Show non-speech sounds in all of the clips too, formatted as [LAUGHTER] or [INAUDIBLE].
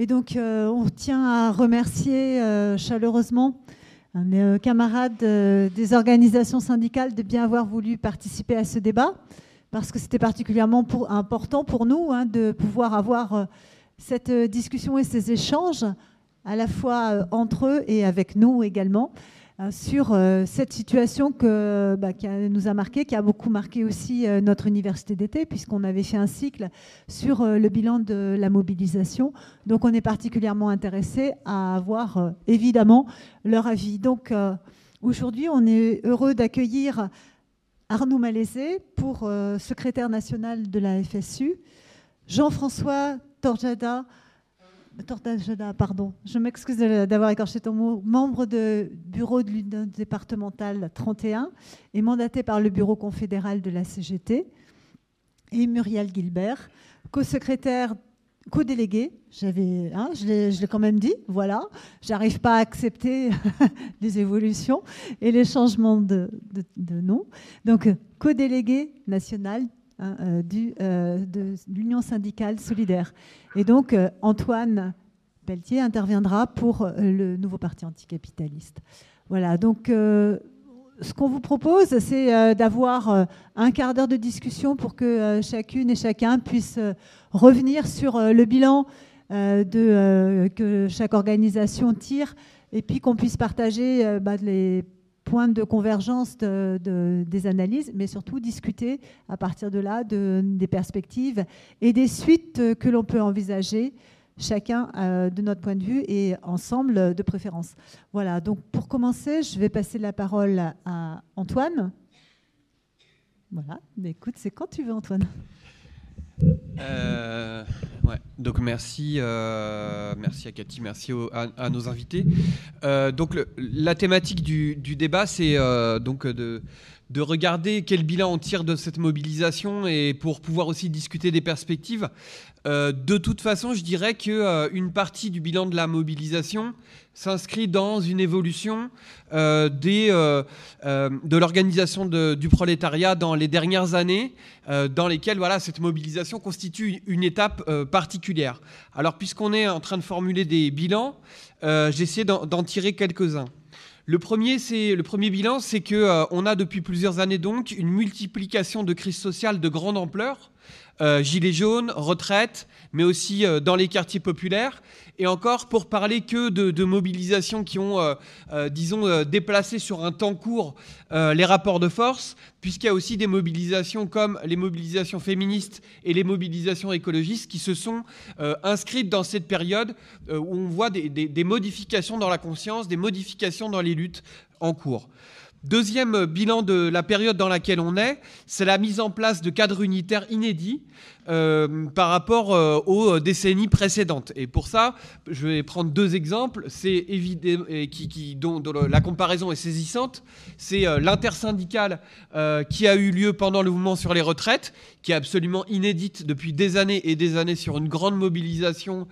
Et donc, on tient à remercier chaleureusement mes camarades des organisations syndicales de bien avoir voulu participer à ce débat, parce que c'était particulièrement important pour nous hein, de pouvoir avoir cette discussion et ces échanges, à la fois entre eux et avec nous également. Euh, sur euh, cette situation bah, qui nous a marqué, qui a beaucoup marqué aussi euh, notre université d'été, puisqu'on avait fait un cycle sur le bilan de la mobilisation. Donc on est particulièrement intéressé à avoir évidemment leur avis. Donc aujourd'hui, on est heureux d'accueillir Arnaud Malaisé pour secrétaire national de la FSU, Jean-François Torjada, pardon, je m'excuse d'avoir écorché ton mot, membre de bureau de l'Union départementale 31 et mandaté par le bureau confédéral de la CGT, et Muriel Gilbert, co-secrétaire, co-délégué, j'avais, hein, je l'ai quand même dit, voilà, j'arrive pas à accepter [LAUGHS] les évolutions et les changements de, de nom. Donc, co-délégué national Hein, euh, euh, de l'Union syndicale solidaire. Et donc, euh, Antoine Pelletier interviendra pour le nouveau parti anticapitaliste. Voilà, donc ce qu'on vous propose, c'est d'avoir un quart d'heure de discussion pour que chacune et chacun puisse revenir sur le bilan que chaque organisation tire et puis qu'on puisse partager bah, les point de convergence des analyses, mais surtout discuter à partir de là des perspectives et des suites que l'on peut envisager chacun euh, de notre point de vue et ensemble de préférence. Voilà, donc pour commencer, je vais passer la parole à Antoine. Voilà, écoute, c'est quand tu veux Antoine. Euh, donc merci, euh, merci à Cathy, merci à, nos invités. Euh, donc la thématique du, débat, c'est donc de, de regarder quel bilan on tire de cette mobilisation et pour pouvoir aussi discuter des perspectives. de toute façon, je dirais que une partie du bilan de la mobilisation s'inscrit dans une évolution euh, euh, euh, de l'organisation du prolétariat dans les dernières années, dans lesquelles voilà, cette mobilisation constitue une étape particulière. Alors, puisqu'on est en train de formuler des bilans, j'ai essayé d'en tirer quelques-uns. Le premier, c'est le premier bilan, c'est que on a depuis plusieurs années donc une multiplication de crises sociales de grande ampleur, gilets jaunes, retraite, mais aussi dans les quartiers populaires, et encore pour parler que de, mobilisations qui ont, euh, euh, disons, euh, déplacé sur un temps court les rapports de force, puisqu'il y a aussi des mobilisations comme les mobilisations féministes et les mobilisations écologistes qui se sont inscrites dans cette période où on voit des modifications dans la conscience, des modifications dans les luttes en cours. Deuxième bilan de la période dans laquelle on est, c'est la mise en place de cadres unitaires inédits euh, par rapport euh, aux décennies précédentes. Et pour ça, je vais prendre deux exemples. C'est qui, dont, la comparaison est saisissante. C'est euh, l'intersyndicale qui a eu lieu pendant le mouvement sur les retraites, qui est absolument inédite depuis des années et des années sur une grande mobilisation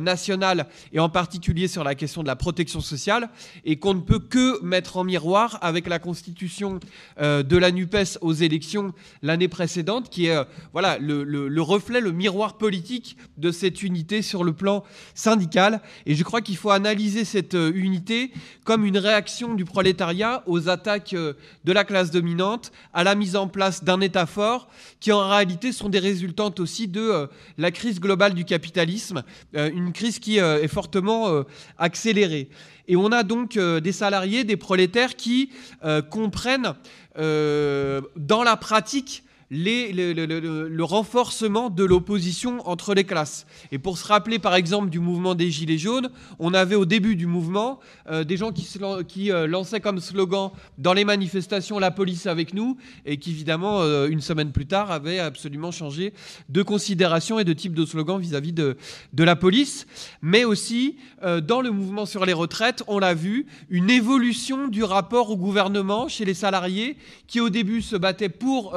nationale et en particulier sur la question de la protection sociale, et qu'on ne peut que mettre en miroir avec la constitution de la NUPES aux élections l'année précédente, qui est voilà le le reflet, le miroir politique de cette unité sur le plan syndical. Et je crois qu'il faut analyser cette euh, unité comme une réaction du prolétariat aux attaques euh, de la classe dominante, à la mise en place d'un État fort, qui en réalité sont des résultantes aussi de euh, la crise globale du capitalisme, une crise qui est fortement accélérée. Et on a donc des salariés, des prolétaires qui comprennent dans la pratique le, renforcement de l'opposition entre les classes. Et pour se rappeler par exemple du mouvement des Gilets jaunes, on avait au début du mouvement euh, des gens qui, euh, lançaient comme slogan dans les manifestations la police avec nous, et qui évidemment euh, une semaine plus tard avaient absolument changé de considération et de type de slogan vis-à-vis de, de, la police. Mais aussi dans le mouvement sur les retraites, on l'a vu, une évolution du rapport au gouvernement chez les salariés qui au début se battaient pour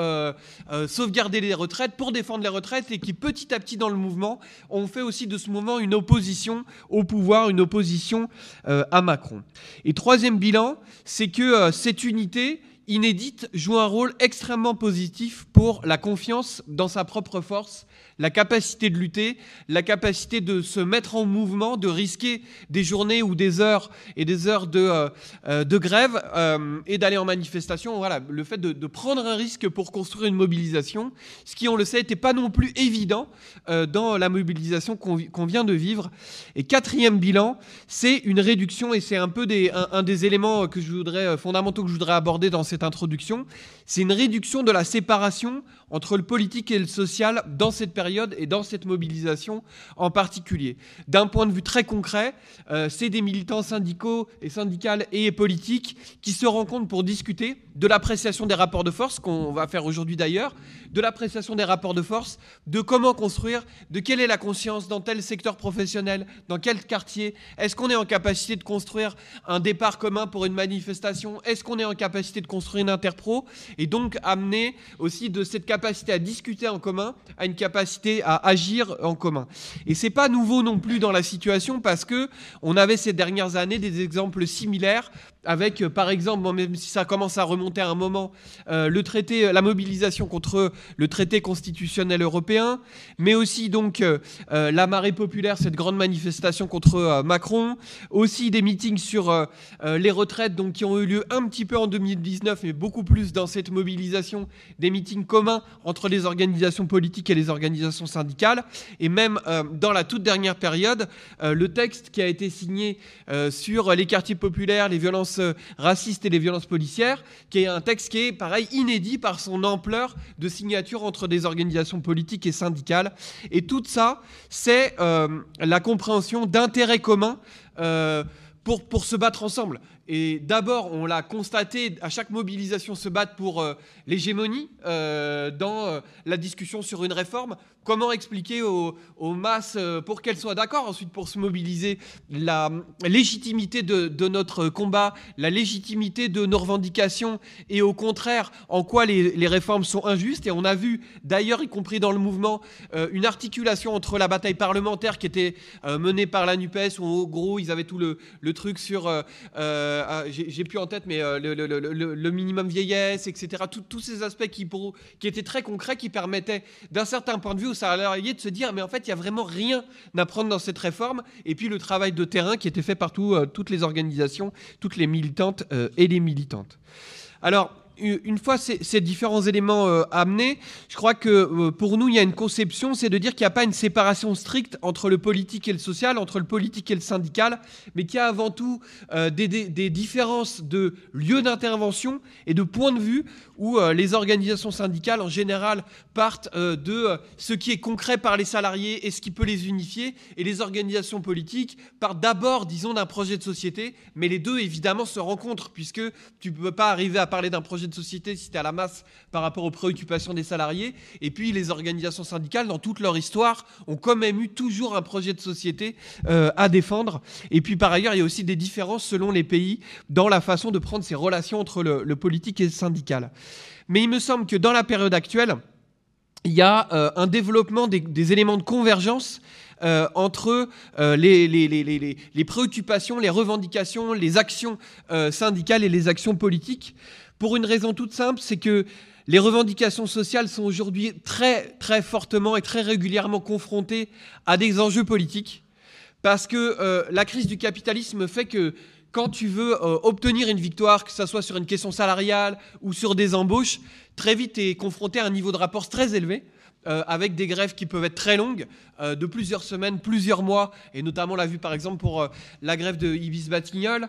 euh, sauvegarder les retraites, pour défendre les retraites, et qui petit à petit dans le mouvement ont fait aussi de ce mouvement une opposition au pouvoir, une opposition euh, à Macron. Et troisième bilan, c'est que euh, cette unité inédite, joue un rôle extrêmement positif pour la confiance dans sa propre force la capacité de lutter, la capacité de se mettre en mouvement, de risquer des journées ou des heures et des heures de, euh, euh, grève euh, et d'aller en manifestation. Voilà, le fait de, prendre un risque pour construire une mobilisation, ce qui, on le sait, n'était pas non plus évident dans la mobilisation qu'on vient de vivre. Et quatrième bilan, c'est une réduction, et c'est un peu un, des éléments que je voudrais, fondamentaux que je voudrais aborder dans cette introduction, c'est une réduction de la séparation entre le politique et le social dans cette période et dans cette mobilisation en particulier. D'un point de vue très concret, euh, c'est des militants syndicaux et syndicales et politiques qui se rencontrent pour discuter de l'appréciation des rapports de force, qu'on va faire aujourd'hui d'ailleurs, de l'appréciation des rapports de force, de comment construire, de quelle est la conscience dans tel secteur professionnel, dans quel quartier, est-ce qu'on est en capacité de construire un départ commun pour une manifestation, est-ce qu'on est en capacité de construire une interpro, et donc amener aussi de cette capacité à discuter en commun à une capacité à agir en commun. Et c'est pas nouveau non plus dans la situation parce que on avait ces dernières années des exemples similaires avec, euh, par exemple, même si ça commence à remonter à un moment, euh, le traité, la mobilisation contre le traité constitutionnel européen, mais aussi donc euh, la marée populaire, cette grande manifestation contre Macron, aussi des meetings sur les retraites, donc qui ont eu lieu un petit peu en 2019, mais beaucoup plus dans cette mobilisation, des meetings communs entre les organisations politiques et les organisations syndicales, et même dans la toute dernière période, le texte qui a été signé sur les quartiers populaires, les violences euh, racistes et les violences policières, qui est un texte qui est, pareil, inédit par son ampleur de signature entre des organisations politiques et syndicales. Et tout ça, c'est euh, la compréhension d'intérêts communs. Euh, pour, se battre ensemble. Et d'abord, on l'a constaté, à chaque mobilisation se battre pour l'hégémonie dans la discussion sur une réforme, Comment expliquer aux, masses euh, pour qu'elles soient d'accord ensuite pour se mobiliser la légitimité de, notre combat, la légitimité de nos revendications et au contraire en quoi les, réformes sont injustes. Et on a vu d'ailleurs, y compris dans le mouvement, euh, une articulation entre la bataille parlementaire qui était euh, menée par la NUPES où en gros ils avaient tout le, truc sur, ah, j'ai plus en tête, mais le, minimum vieillesse, etc. tous ces aspects qui, étaient très concrets, qui permettaient d'un certain point de vue salariés de se dire mais en fait il y a vraiment rien à prendre dans cette réforme et puis le travail de terrain qui était fait par euh, toutes les organisations, toutes les militantes euh, et les militantes. Alors une fois ces, différents éléments euh, amenés, je crois que euh, pour nous, il y a une conception, c'est de dire qu'il n'y a pas une séparation stricte entre le politique et le social, entre le politique et le syndical, mais qu'il y a avant tout euh, des, différences de lieux d'intervention et de points de vue où les organisations syndicales, en général, partent de ce qui est concret par les salariés et ce qui peut les unifier, et les organisations politiques partent d'abord, disons, d'un projet de société, mais les deux, évidemment, se rencontrent, puisque tu ne peux pas arriver à parler d'un projet de société si tu à la masse par rapport aux préoccupations des salariés. Et puis les organisations syndicales, dans toute leur histoire, ont quand même eu toujours un projet de société euh, à défendre. Et puis par ailleurs, il y a aussi des différences selon les pays dans la façon de prendre ces relations entre le, politique et le syndical. Mais il me semble que dans la période actuelle, il y a euh, un développement des, éléments de convergence euh, entre les, préoccupations, les revendications, les actions syndicales et les actions politiques. Pour une raison toute simple, c'est que les revendications sociales sont aujourd'hui très très fortement et très régulièrement confrontées à des enjeux politiques, parce que euh, la crise du capitalisme fait que quand tu veux euh, obtenir une victoire, que ce soit sur une question salariale ou sur des embauches, très vite tu es confronté à un niveau de rapport très élevé. Euh, avec des grèves qui peuvent être très longues, euh, de plusieurs semaines, plusieurs mois, et notamment on l'a vu par exemple pour euh, la grève de Ibis Batignolles,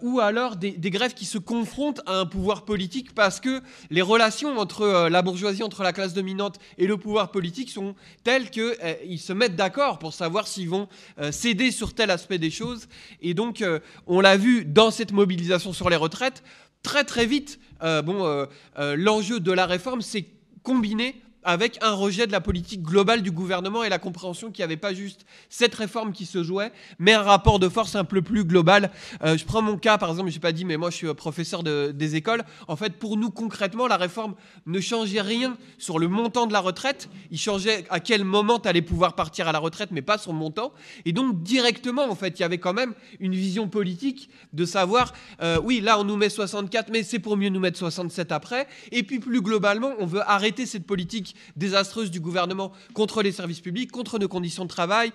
ou alors des, grèves qui se confrontent à un pouvoir politique parce que les relations entre la bourgeoisie, entre la classe dominante et le pouvoir politique sont telles qu'ils se mettent d'accord pour savoir s'ils vont céder sur tel aspect des choses. Et donc on l'a vu dans cette mobilisation sur les retraites, très très vite, bon, l'enjeu de la réforme, c'est combiner avec un rejet de la politique globale du gouvernement et la compréhension qu'il n'y avait pas juste cette réforme qui se jouait, mais un rapport de force un peu plus global. Euh, je prends mon cas, par exemple, je n'ai pas dit, mais moi je suis professeur des écoles. En fait, pour nous, concrètement, la réforme ne changeait rien sur le montant de la retraite. Il changeait à quel moment tu allais pouvoir partir à la retraite, mais pas son montant. Et donc, directement, en fait, il y avait quand même une vision politique de savoir, euh, oui, là, on nous met 64, mais c'est pour mieux nous mettre 67 après. Et puis, plus globalement, on veut arrêter cette politique désastreuse du gouvernement contre les services publics, contre nos conditions de travail,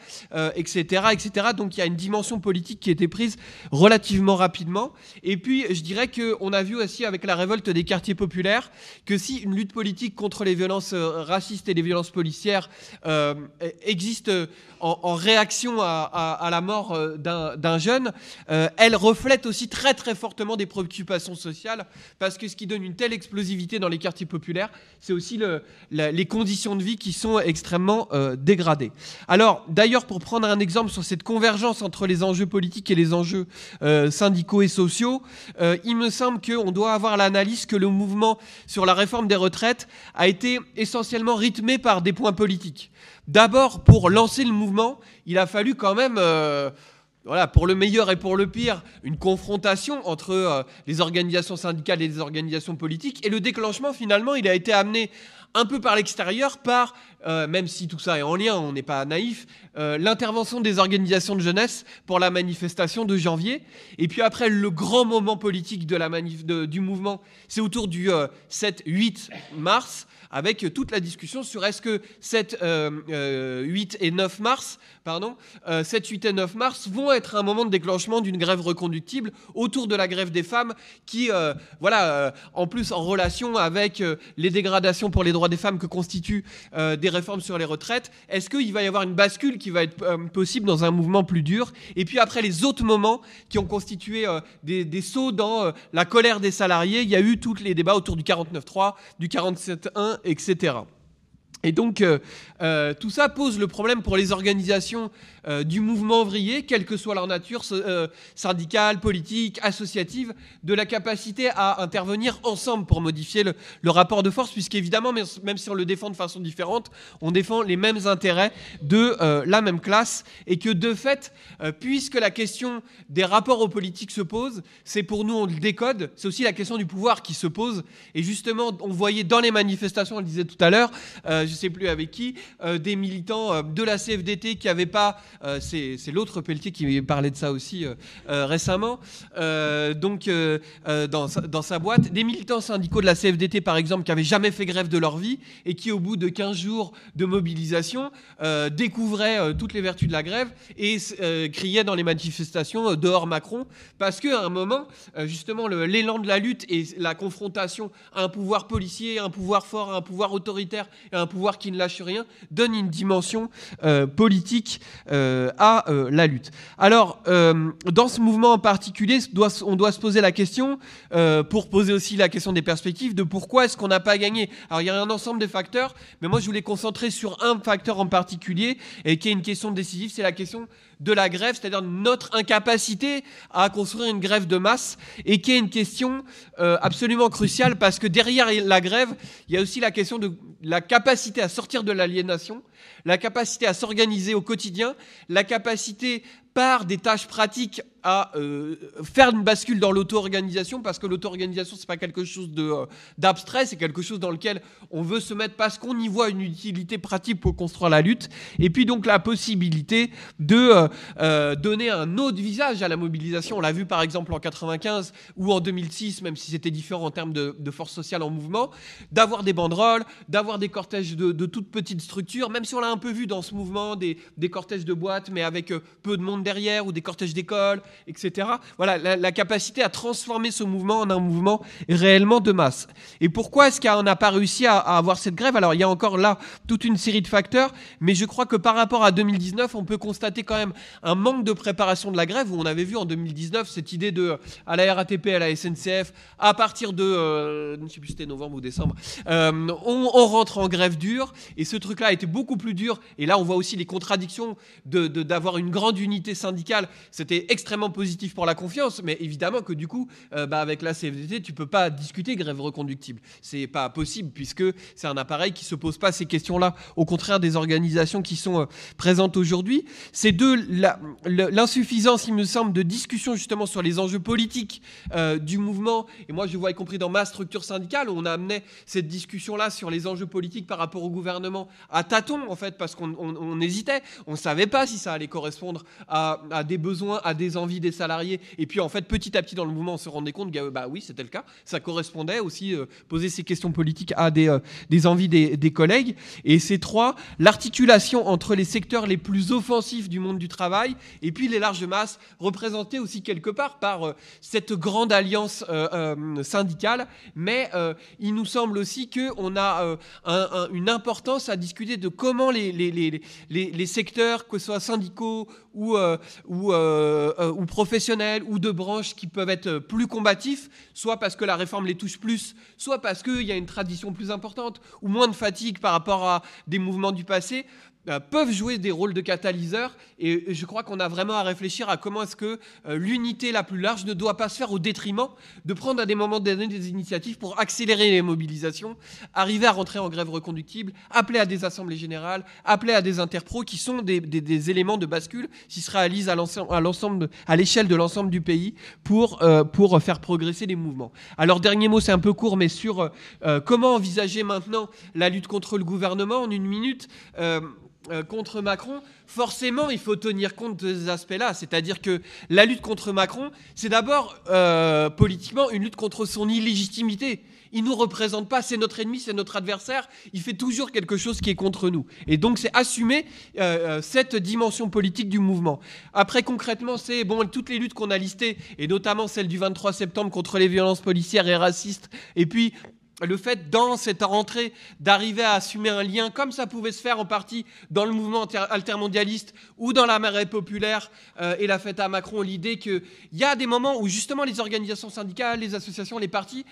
etc., euh, etc. Donc il y a une dimension politique qui a été prise relativement rapidement. Et puis je dirais qu'on a vu aussi avec la révolte des quartiers populaires que si une lutte politique contre les violences euh, racistes et les violences policières euh, existe en, réaction à, la mort d'un jeune, elle reflète aussi très très fortement des préoccupations sociales parce que ce qui donne une telle explosivité dans les quartiers populaires, c'est aussi le, les conditions de vie qui sont extrêmement euh, dégradées. Alors, d'ailleurs, pour prendre un exemple sur cette convergence entre les enjeux politiques et les enjeux euh, syndicaux et sociaux, euh, il me semble qu'on doit avoir l'analyse que le mouvement sur la réforme des retraites a été essentiellement rythmé par des points politiques. D'abord, pour lancer le mouvement, il a fallu quand même voilà, pour le meilleur et pour le pire, une confrontation entre les organisations syndicales et les organisations politiques. Et le déclenchement, finalement, il a été amené un peu par l'extérieur, par, euh, même si tout ça est en lien, on n'est pas naïf, euh, l'intervention des organisations de jeunesse pour la manifestation de janvier. Et puis après, le grand moment politique de la manif du mouvement, c'est autour du 7-8 euh, mars, avec toute la discussion sur est-ce que 7, 8 et 9 mars, pardon, 7, 8 et 9 mars vont être un moment de déclenchement d'une grève reconductible autour de la grève des femmes qui, voilà, en plus en relation avec les dégradations pour les droits des femmes que constituent euh, des réformes sur les retraites, est-ce qu'il va y avoir une bascule qui va être euh, possible dans un mouvement plus dur? Et puis après les autres moments qui ont constitué euh, des, des, sauts dans la colère des salariés, il y a eu tous les débats autour du 49.3, du 47.1, etc. Et donc, tout ça pose le problème pour les organisations euh, du mouvement ouvrier, quelle que soit leur nature euh, syndicale, politique, associative, de la capacité à intervenir ensemble pour modifier le, rapport de force, puisqu'évidemment, même si on le défend de façon différente, on défend les mêmes intérêts de euh, la même classe, et que de fait, puisque la question des rapports aux politiques se pose, c'est pour nous, on le décode, c'est aussi la question du pouvoir qui se pose, et justement, on voyait dans les manifestations, on le disait tout à l'heure, ne sais plus avec qui, des militants de la CFDT qui n'avaient pas euh, c'est l'autre Pelletier qui parlait de ça aussi euh, euh, récemment. donc, dans, dans, sa boîte, des militants syndicaux de la CFDT, par exemple, qui n'avaient jamais fait grève de leur vie et qui, au bout de 15 jours de mobilisation, découvraient toutes les vertus de la grève et criaient dans les manifestations dehors Macron, parce qu'à un moment, justement, l'élan de la lutte et la confrontation à un pouvoir policier, un pouvoir fort, un pouvoir autoritaire et un pouvoir qui ne lâche rien, donne une dimension politique euh, à euh, la lutte. Alors, euh, dans ce mouvement en particulier, on doit se poser la question, pour poser aussi la question des perspectives, de pourquoi est-ce qu'on n'a pas gagné. Alors, il y a un ensemble de facteurs, mais moi, je voulais concentrer sur un facteur en particulier, et qui est une question décisive, c'est la question de la grève, c'est-à-dire notre incapacité à construire une grève de masse, et qui est une question absolument cruciale, parce que derrière la grève, il y a aussi la question de la capacité à sortir de l'aliénation, la capacité à s'organiser au quotidien, la capacité par des tâches pratiques à euh, faire une bascule dans l'auto-organisation parce que l'auto-organisation c'est pas quelque chose de euh, d'abstrait, c'est quelque chose dans lequel on veut se mettre parce qu'on y voit une utilité pratique pour construire la lutte et puis donc la possibilité de euh, donner un autre visage à la mobilisation. On l'a vu par exemple en 95 ou en 2006, même si c'était différent en termes de, force sociale en mouvement, d'avoir des banderoles, d'avoir des cortèges de, de toutes petites structures, même si on l'a un peu vu dans ce mouvement des, des cortèges de boîtes mais avec peu de monde derrière ou des cortèges d'école, etc. Voilà, la, capacité à transformer ce mouvement en un mouvement réellement de masse. Et pourquoi est-ce qu'on n'a pas réussi à, avoir cette grève? Alors, il y a encore là toute une série de facteurs, mais je crois que par rapport à 2019, on peut constater quand même un manque de préparation de la grève, où on avait vu en 2019 cette idée de, à la RATP, à la SNCF, à partir de, euh, je ne sais plus si c'était novembre ou décembre, euh, on, rentre en grève dure, et ce truc-là a été beaucoup plus dur, et là on voit aussi les contradictions d'avoir de, d'avoir une grande unité syndicale, c'était extrêmement positif pour la confiance, mais évidemment que du coup, euh, bah, avec la CFDT, tu peux pas discuter grève reconductible. C'est pas possible puisque c'est un appareil qui se pose pas ces questions-là. Au contraire des organisations qui sont euh, présentes aujourd'hui, c'est de l'insuffisance, il me semble, de discussion justement sur les enjeux politiques euh, du mouvement. Et moi, je vois y compris dans ma structure syndicale, on a amené cette discussion-là sur les enjeux politiques par rapport au gouvernement à tâtons en fait, parce qu'on hésitait, on savait pas si ça allait correspondre à, des besoins, à des envies des salariés. Et puis en fait, petit à petit dans le mouvement, on se rendait compte que bah oui, c'était le cas. Ça correspondait aussi euh, poser ces questions politiques à des, euh, des envies des, des, collègues. Et ces trois, l'articulation entre les secteurs les plus offensifs du monde du travail et puis les larges masses, représentées aussi quelque part par euh, cette grande alliance syndicale. Mais il nous semble aussi qu'on a une importance à discuter de comment les, les, les, les secteurs, que ce soit syndicaux ou, ou, euh, euh, ou, professionnels ou de branches qui peuvent être plus combatifs, soit parce que la réforme les touche plus, soit parce qu'il y a une tradition plus importante ou moins de fatigue par rapport à des mouvements du passé. Euh, peuvent jouer des rôles de catalyseurs et je crois qu'on a vraiment à réfléchir à comment est-ce que euh, l'unité la plus large ne doit pas se faire au détriment de prendre à des moments donner des initiatives pour accélérer les mobilisations, arriver à rentrer en grève reconductible, appeler à des assemblées générales, appeler à des interpros qui sont des, éléments de bascule qui se réalisent à l'ensemble, à l'échelle de l'ensemble du pays pour, euh, pour faire progresser les mouvements. Alors dernier mot, c'est un peu court, mais sur comment envisager maintenant la lutte contre le gouvernement en une minute. Contre Macron, forcément, il faut tenir compte de ces aspects-là. C'est-à-dire que la lutte contre Macron, c'est d'abord euh, politiquement une lutte contre son illégitimité. Il ne nous représente pas, c'est notre ennemi, c'est notre adversaire. Il fait toujours quelque chose qui est contre nous. Et donc, c'est assumer euh, cette dimension politique du mouvement. Après, concrètement, c'est bon, toutes les luttes qu'on a listées, et notamment celle du 23 septembre contre les violences policières et racistes, et puis le fait dans cette rentrée d'arriver à assumer un lien comme ça pouvait se faire en partie dans le mouvement altermondialiste ou dans la marée populaire euh, et la fête à Macron, l'idée qu'il y a des moments où justement les organisations syndicales, les associations, les partis,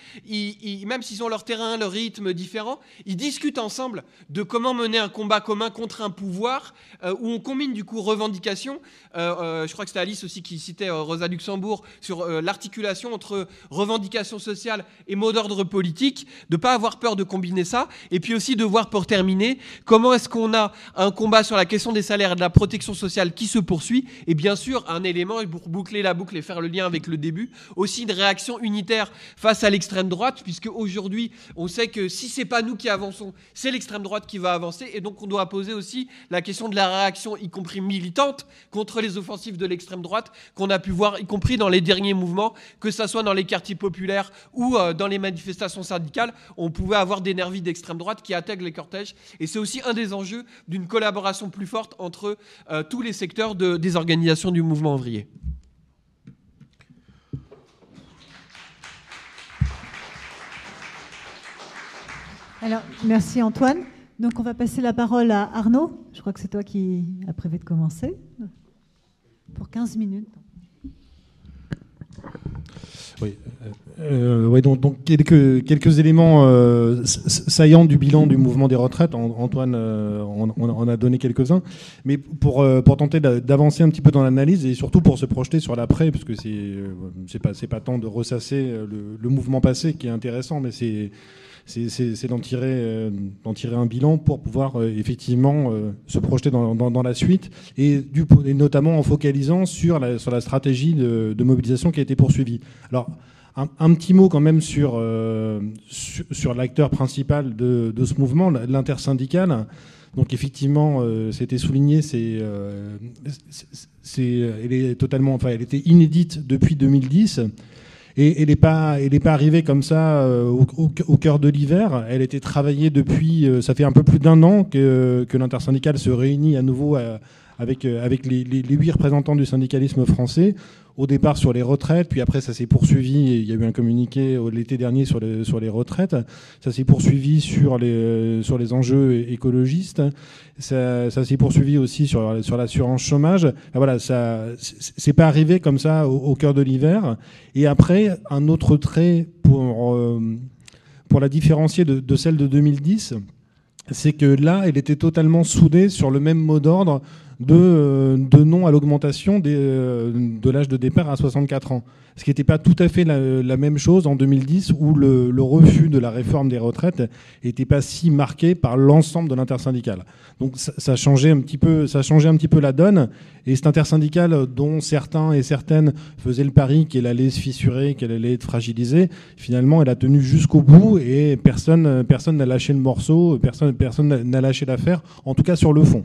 même s'ils ont leur terrain, leur rythme différent, ils discutent ensemble de comment mener un combat commun contre un pouvoir euh, où on combine du coup revendications. Euh, je crois que c'était Alice aussi qui citait Rosa Luxembourg sur l'articulation entre revendications sociales et mot d'ordre politique de ne pas avoir peur de combiner ça, et puis aussi de voir pour terminer comment est-ce qu'on a un combat sur la question des salaires et de la protection sociale qui se poursuit, et bien sûr un élément, et pour boucler la boucle et faire le lien avec le début, aussi une réaction unitaire face à l'extrême droite, puisque aujourd'hui on sait que si c'est pas nous qui avançons, c'est l'extrême droite qui va avancer, et donc on doit poser aussi la question de la réaction, y compris militante, contre les offensives de l'extrême droite qu'on a pu voir, y compris dans les derniers mouvements, que ce soit dans les quartiers populaires ou euh, dans les manifestations syndicales on pouvait avoir des nervis d'extrême droite qui attaquent les cortèges. Et c'est aussi un des enjeux d'une collaboration plus forte entre euh, tous les secteurs des organisations du mouvement ouvrier. Alors, merci Antoine. Donc, on va passer la parole à Arnaud. Je crois que c'est toi qui as prévu de commencer. Pour 15 minutes. Oui, euh, euh donc, quelques, éléments euh, saillants du bilan du mouvement des retraites. Antoine euh, a donné quelques-uns, mais pour, pour tenter d'avancer un petit peu dans l'analyse et surtout pour se projeter sur l'après, parce que c'est pas, pas tant de ressasser le, le, mouvement passé qui est intéressant, mais c'est c'est d'en tirer, euh, un bilan pour pouvoir euh, effectivement euh, se projeter dans, la suite et, notamment en focalisant sur la, stratégie de, mobilisation qui a été poursuivie. Alors, un, petit mot quand même sur, l'acteur principal de, ce mouvement, l'intersyndical. Donc effectivement, c'était souligné, c'est, c'est, elle est totalement, enfin, elle était inédite depuis 2010. Et elle n'est pas, arrivée comme ça euh, au, cœur de l'hiver. Elle était travaillée depuis, euh, ça fait un peu plus d'un an que, que l'intersyndicale se réunit à nouveau euh, avec, les huit représentants du syndicalisme français au départ sur les retraites, puis après ça s'est poursuivi, il y a eu un communiqué l'été dernier sur les, sur les retraites, ça s'est poursuivi sur les, sur les enjeux écologistes, ça, s'est poursuivi aussi sur, sur l'assurance chômage. voilà, ça c'est pas arrivé comme ça au, cœur de l'hiver. Et après, un autre trait pour, euh, pour la différencier de celle de 2010, c'est que là, elle était totalement soudée sur le même mot d'ordre de, de non à l'augmentation de l'âge de départ à 64 ans ce qui n'était pas tout à fait la, même chose en 2010 où le, refus de la réforme des retraites n'était pas si marqué par l'ensemble de l'intersyndicale. Donc ça, ça, changeait un petit peu, ça changeait un petit peu la donne. Et cet intersyndicale dont certains et certaines faisaient le pari qu'elle allait se fissurer, qu'elle allait être fragilisée, finalement elle a tenu jusqu'au bout et personne personne n'a lâché le morceau, personne personne n'a lâché l'affaire, en tout cas sur le fond.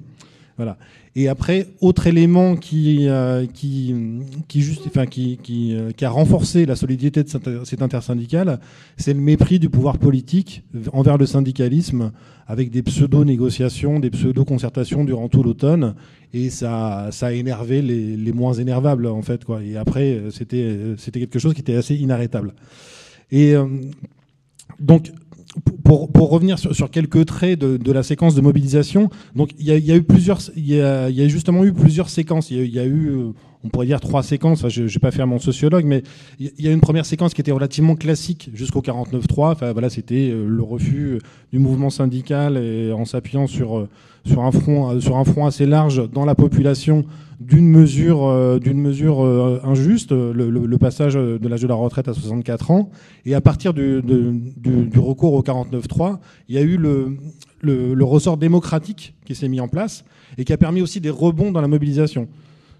Voilà. Et après, autre élément qui, euh, qui, euh, qui, a renforcé la solidité de cette intersyndicale, c'est le mépris du pouvoir politique envers le syndicalisme, avec des pseudo-négociations, des pseudo-concertations durant tout l'automne. Et ça, a énervé les, moins énervables, en fait. Et après, c'était, c'était quelque chose qui était assez inarrêtable. Et euh, donc, pour, pour, revenir sur, sur, quelques traits de, de, la séquence de mobilisation, donc il y, y a, eu plusieurs, il y, y a, justement eu plusieurs séquences. Il y, a eu, euh, on pourrait dire trois séquences. je ne vais pas faire mon sociologue, mais il y a une première séquence qui était relativement classique jusqu'au 49-3. Enfin voilà, c'était euh, le refus du mouvement syndical et en s'appuyant sur euh, sur un front sur un front assez large dans la population d'une mesure, euh, mesure euh, injuste, le, passage de l'âge de la retraite à 64 ans. Et à partir du, recours au 49.3, il y a eu le ressort démocratique qui s'est mis en place et qui a permis aussi des rebonds dans la mobilisation.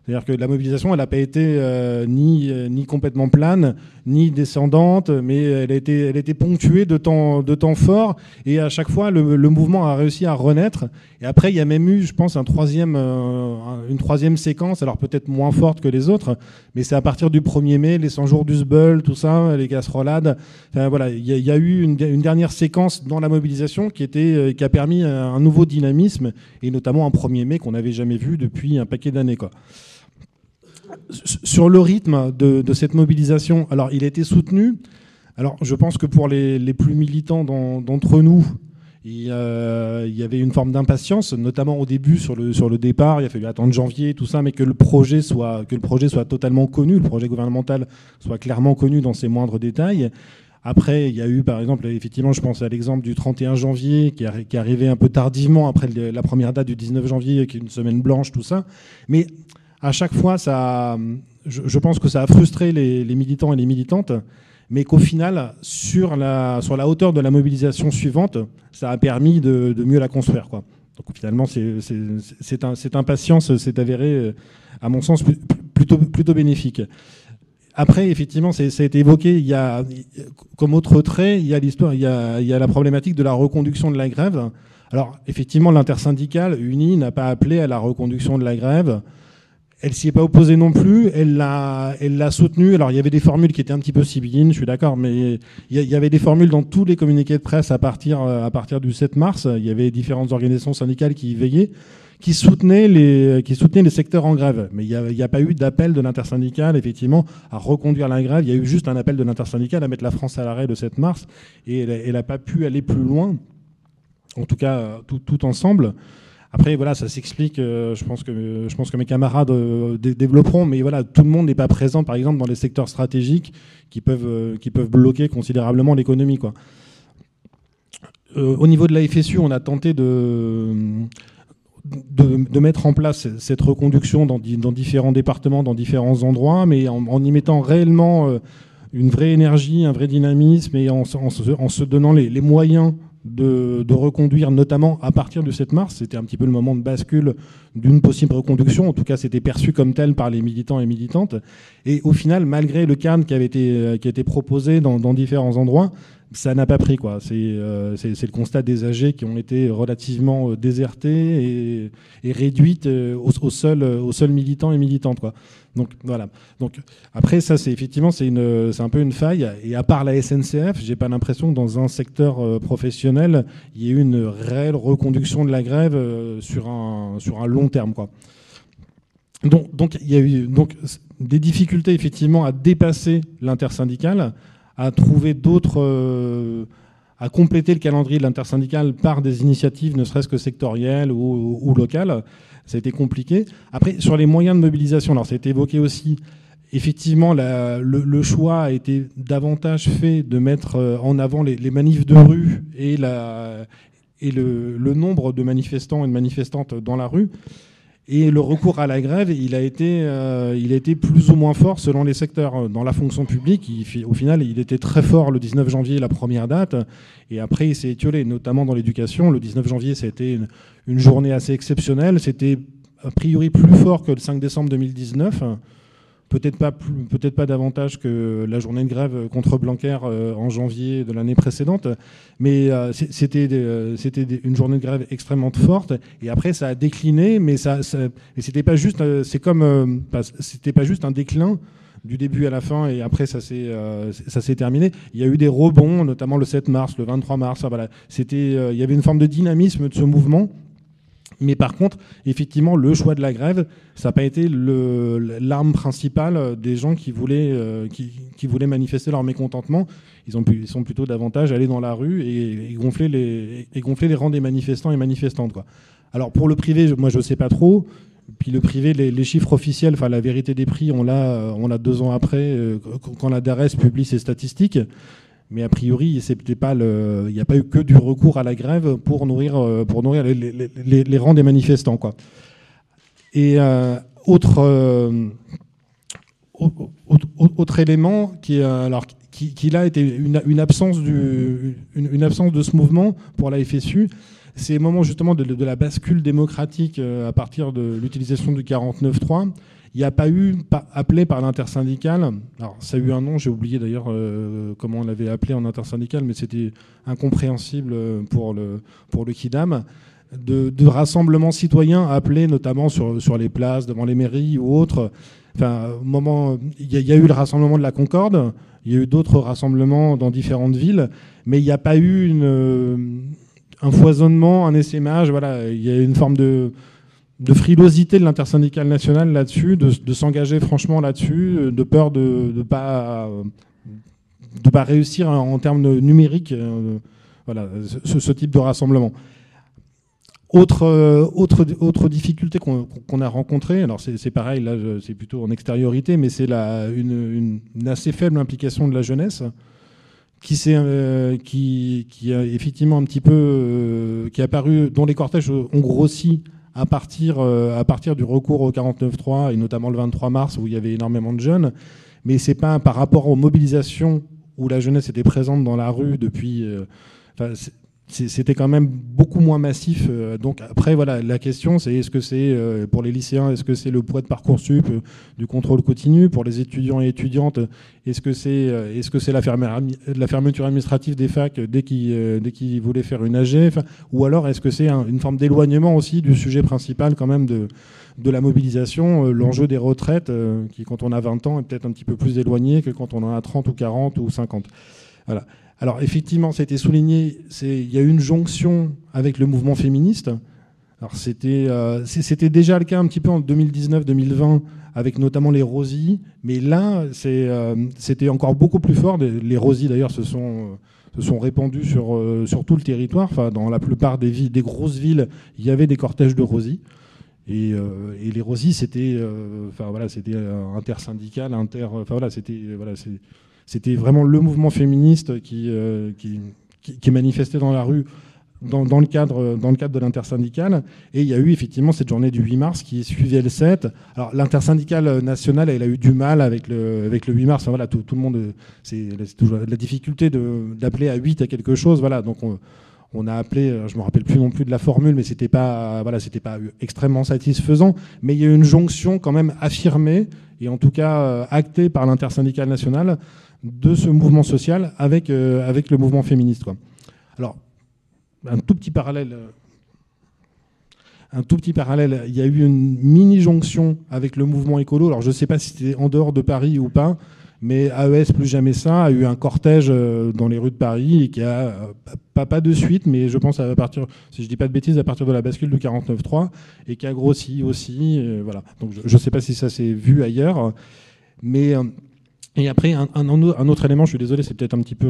C'est-à-dire que la mobilisation, elle n'a pas été euh, ni, euh, ni complètement plane, ni descendante, mais elle a été, elle a été ponctuée de temps, de temps forts. Et à chaque fois, le, le, mouvement a réussi à renaître. Et après, il y a même eu, je pense, un troisième, euh, une troisième séquence, alors peut-être moins forte que les autres, mais c'est à partir du 1er mai, les 100 jours du SBUL, tout ça, les casserolades. Voilà, il y, a eu une, dernière séquence dans la mobilisation qui, qui a permis un nouveau dynamisme, et notamment un 1er mai qu'on n'avait jamais vu depuis un paquet d'années. Quoi sur le rythme de, cette mobilisation, alors il a été soutenu. Alors je pense que pour les, plus militants d'entre nous, il, y avait une forme d'impatience, notamment au début sur le, sur le départ. Il a fallu attendre janvier, tout ça, mais que le projet soit, que le projet soit totalement connu, le projet gouvernemental soit clairement connu dans ses moindres détails. Après, il y a eu, par exemple, effectivement, je pense à l'exemple du 31 janvier, qui, est arrivé un peu tardivement après la première date du 19 janvier, qui est une semaine blanche, tout ça. Mais à chaque fois, ça, je, pense que ça a frustré les, militants et les militantes, mais qu'au final, sur la, sur la hauteur de la mobilisation suivante, ça a permis de, mieux la construire. Quoi. Donc finalement, c'est un, cette impatience s'est avérée, à mon sens, plutôt, plutôt bénéfique. Après, effectivement, ça a été évoqué. Il y a, comme autre trait, il y a l'histoire, il, il, y a la problématique de la reconduction de la grève. Alors, effectivement, l'intersyndicale unie n'a pas appelé à la reconduction de la grève. Elle s'y est pas opposée non plus, elle l'a, elle l'a soutenue. Alors il y avait des formules qui étaient un petit peu sibyllines, je suis d'accord, mais il y, avait des formules dans tous les communiqués de presse à partir euh, à partir du 7 mars. Il y avait différentes organisations syndicales qui y veillaient, qui soutenaient les qui soutenaient les secteurs en grève. Mais il n'y a, pas eu d'appel de l'intersyndicale effectivement à reconduire la grève. Il y a eu juste un appel de l'intersyndicale à mettre la France à l'arrêt le 7 mars, et elle n'a pas pu aller plus loin. En tout cas, tout, tout ensemble. Après, voilà, ça s'explique. Euh, je pense que je pense que mes camarades euh, développeront, mais voilà, tout le monde n'est pas présent, par exemple, dans les secteurs stratégiques qui peuvent euh, qui peuvent bloquer considérablement l'économie, quoi. au niveau de la FSU, on a tenté de de, mettre en place cette reconduction dans, différents départements, dans différents endroits, mais en, y mettant réellement une vraie énergie, un vrai dynamisme et en, en se donnant les moyens de, reconduire, notamment à partir du 7 mars. C'était un petit peu le moment de bascule d'une possible reconduction. En tout cas, c'était perçu comme tel par les militants et militantes. Et au final, malgré le cadre qui avait été, qui a été proposé dans, différents endroits, ça n'a pas pris. quoi. Euh, c'est le constat des âgés qui ont été relativement euh, désertés et, réduites euh, aux, aux, seuls, aux seuls militants et militantes. Quoi. Donc voilà. Donc après ça c'est effectivement c'est une c'est un peu une faille et à part la SNCF, j'ai pas l'impression que dans un secteur euh, professionnel, il y ait une réelle reconduction de la grève euh, sur un sur un long terme quoi. Donc donc il y a eu donc des difficultés effectivement à dépasser l'intersyndicale, à trouver d'autres euh, à compléter le calendrier de l'intersyndicale par des initiatives, ne serait-ce que sectorielles ou, locales ça a été compliqué. Après, sur les moyens de mobilisation, alors ça a été évoqué aussi, effectivement, le, choix a été davantage fait de mettre euh, en avant les, manifs de rue et le, nombre de manifestants et de manifestantes dans la rue. Et le recours à la grève, il a été, il a été plus ou moins fort selon les secteurs. Dans la fonction publique, au final, il était très fort le 19 janvier, la première date, et après il s'est étiolé, notamment dans l'éducation. Le 19 janvier, c'était une, une journée assez exceptionnelle. C'était a priori plus fort que le 5 décembre 2019 peut-être pas, peut pas davantage que la journée de grève contre Blanquer euh, en janvier de l'année précédente, mais euh, c'était euh, une journée de grève extrêmement forte. Et après, ça a décliné, mais ça, c'était pas juste, c'est comme, c'était pas juste un déclin du début à la fin et après ça s'est ça s'est terminé. Il y a eu des rebonds, notamment le 7 mars, le 23 mars. Voilà, c'était, il y avait une forme de dynamisme de ce mouvement mais par contre, effectivement, le choix de la grève, ça n'a pas été l'arme principale des gens qui voulaient, euh, qui, voulaient manifester leur mécontentement. Ils, ont ils sont plutôt davantage allés dans la rue et, gonfler, les, et gonfler les rangs des manifestants et manifestantes. Alors pour le privé, moi je ne sais pas trop. Puis le privé, les, chiffres officiels, enfin la vérité des prix, on l'a, on l'a deux ans après, euh, quand la DARES publie ses statistiques. Mais a priori, il n'y a pas eu que du recours à la grève pour nourrir, euh, pour nourrir les, rangs des manifestants. Quoi. Et euh, autre, euh, autre, élément qui, alors, qui, qui là était une, absence du, une, absence de ce mouvement pour la FSU, c'est le moment justement de, de, la bascule démocratique à partir de l'utilisation du 49.3 il n'y a pas eu, appelé par l'intersyndicale, alors ça a eu un nom, j'ai oublié d'ailleurs euh, comment on l'avait appelé en intersyndicale, mais c'était incompréhensible pour le, pour le KIDAM, de, de rassemblements citoyens appelés notamment sur, sur les places, devant les mairies ou autres. Enfin, moment, il y, a eu le rassemblement de la Concorde, il y a eu d'autres rassemblements dans différentes villes, mais il n'y a pas eu une, un foisonnement, un essaimage. Voilà, il y a une forme de, de frilosité de l'intersyndicale nationale là-dessus, de, s'engager franchement là-dessus, euh, de peur de ne pas, de pas réussir en, termes numériques euh, voilà, ce, type de rassemblement. Autre, euh, difficulté qu'on a rencontrée, alors c'est pareil, là c'est plutôt en extériorité, mais c'est une, une, assez faible implication de la jeunesse qui, qui, a effectivement un petit peu, qui a apparu, dont les cortèges ont grossi à partir, euh, à partir du recours au 49.3 et notamment le 23 mars où il y avait énormément de jeunes. Mais c'est pas par rapport aux mobilisations où la jeunesse était présente dans la rue depuis. Euh, c'était quand même beaucoup moins massif. Euh, donc après, voilà, la question, c'est est-ce que c'est euh, pour les lycéens, est-ce que c'est le poids de parcoursup euh, du contrôle continu Pour les étudiants et étudiantes, est-ce que c'est est-ce que c'est la, fermeture administrative des facs dès qu'ils dès voulaient faire une AG Ou alors est-ce que c'est une forme d'éloignement aussi du sujet principal quand même de de la mobilisation, l'enjeu des retraites, qui quand on a 20 ans est peut-être un petit peu plus éloigné que quand on en a 30 ou 40 ou 50. Voilà. Alors effectivement, ça a été souligné, il y a eu une jonction avec le mouvement féministe. Alors c'était euh, déjà le cas un petit peu en 2019-2020 avec notamment les Rosies, mais là euh, c'était encore beaucoup plus fort. Les Rosies d'ailleurs se sont euh, se sont répandus sur, sur tout le territoire. Enfin, dans la plupart des, villes, des grosses villes, il y avait des cortèges de Rosies. Et, et les Rosies, c'était enfin, voilà, c'était intersyndical, inter. Enfin, voilà, c'était voilà, c'était vraiment le mouvement féministe qui, euh, manifestait dans la rue dans, le cadre, de l'intersyndicale. Et il y a eu effectivement cette journée du 8 mars qui suivait le 7. Alors l'intersyndicale nationale, elle a eu du mal avec le, avec le 8 mars. voilà, tout, le monde, c'est toujours la difficulté d'appeler à 8 à quelque chose. Voilà, donc on, a appelé, je me rappelle plus non plus de la formule, mais c'était pas, voilà, c'était pas extrêmement satisfaisant. Mais il y a eu une jonction quand même affirmée et en tout cas euh, actée par l'intersyndicale nationale de ce mouvement social avec, euh, avec le mouvement féministe. Alors, un tout petit parallèle. Euh, un tout petit parallèle, il y a eu une mini-jonction avec le mouvement écolo. Alors je ne sais pas si c'était en dehors de Paris ou pas, mais AES plus jamais ça a eu un cortège euh, dans les rues de Paris et qui a pas, pas de suite, mais je pense à partir, si je dis pas de bêtises, à partir de la bascule du 49.3 et qui a grossi aussi. voilà. Donc je ne sais pas si ça s'est vu ailleurs, mais et après, un, autre élément, je suis désolé, c'est peut-être un petit peu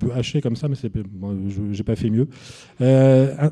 peu haché comme ça, mais bon, je n'ai pas fait mieux. Euh,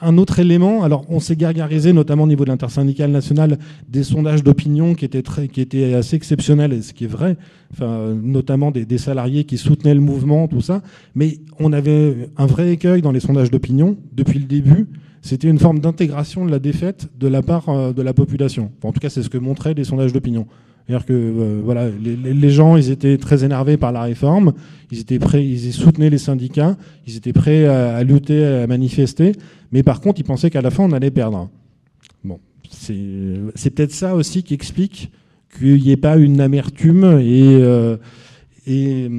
un, autre élément, alors on s'est gargarisé, notamment au niveau de l'intersyndicale nationale, des sondages d'opinion qui étaient assez exceptionnels, ce qui est vrai, enfin, notamment des, des, salariés qui soutenaient le mouvement, tout ça. Mais on avait un vrai écueil dans les sondages d'opinion depuis le début, c'était une forme d'intégration de la défaite de la part de la population. en tout cas, c'est ce que montraient les sondages d'opinion. C'est-à-dire que voilà, les, gens, ils étaient très énervés par la réforme, ils étaient prêts, ils soutenaient les syndicats, ils étaient prêts à, lutter, à manifester, mais par contre, ils pensaient qu'à la fin, on allait perdre. Bon, c'est peut-être ça aussi qui explique qu'il n'y ait pas une amertume et, et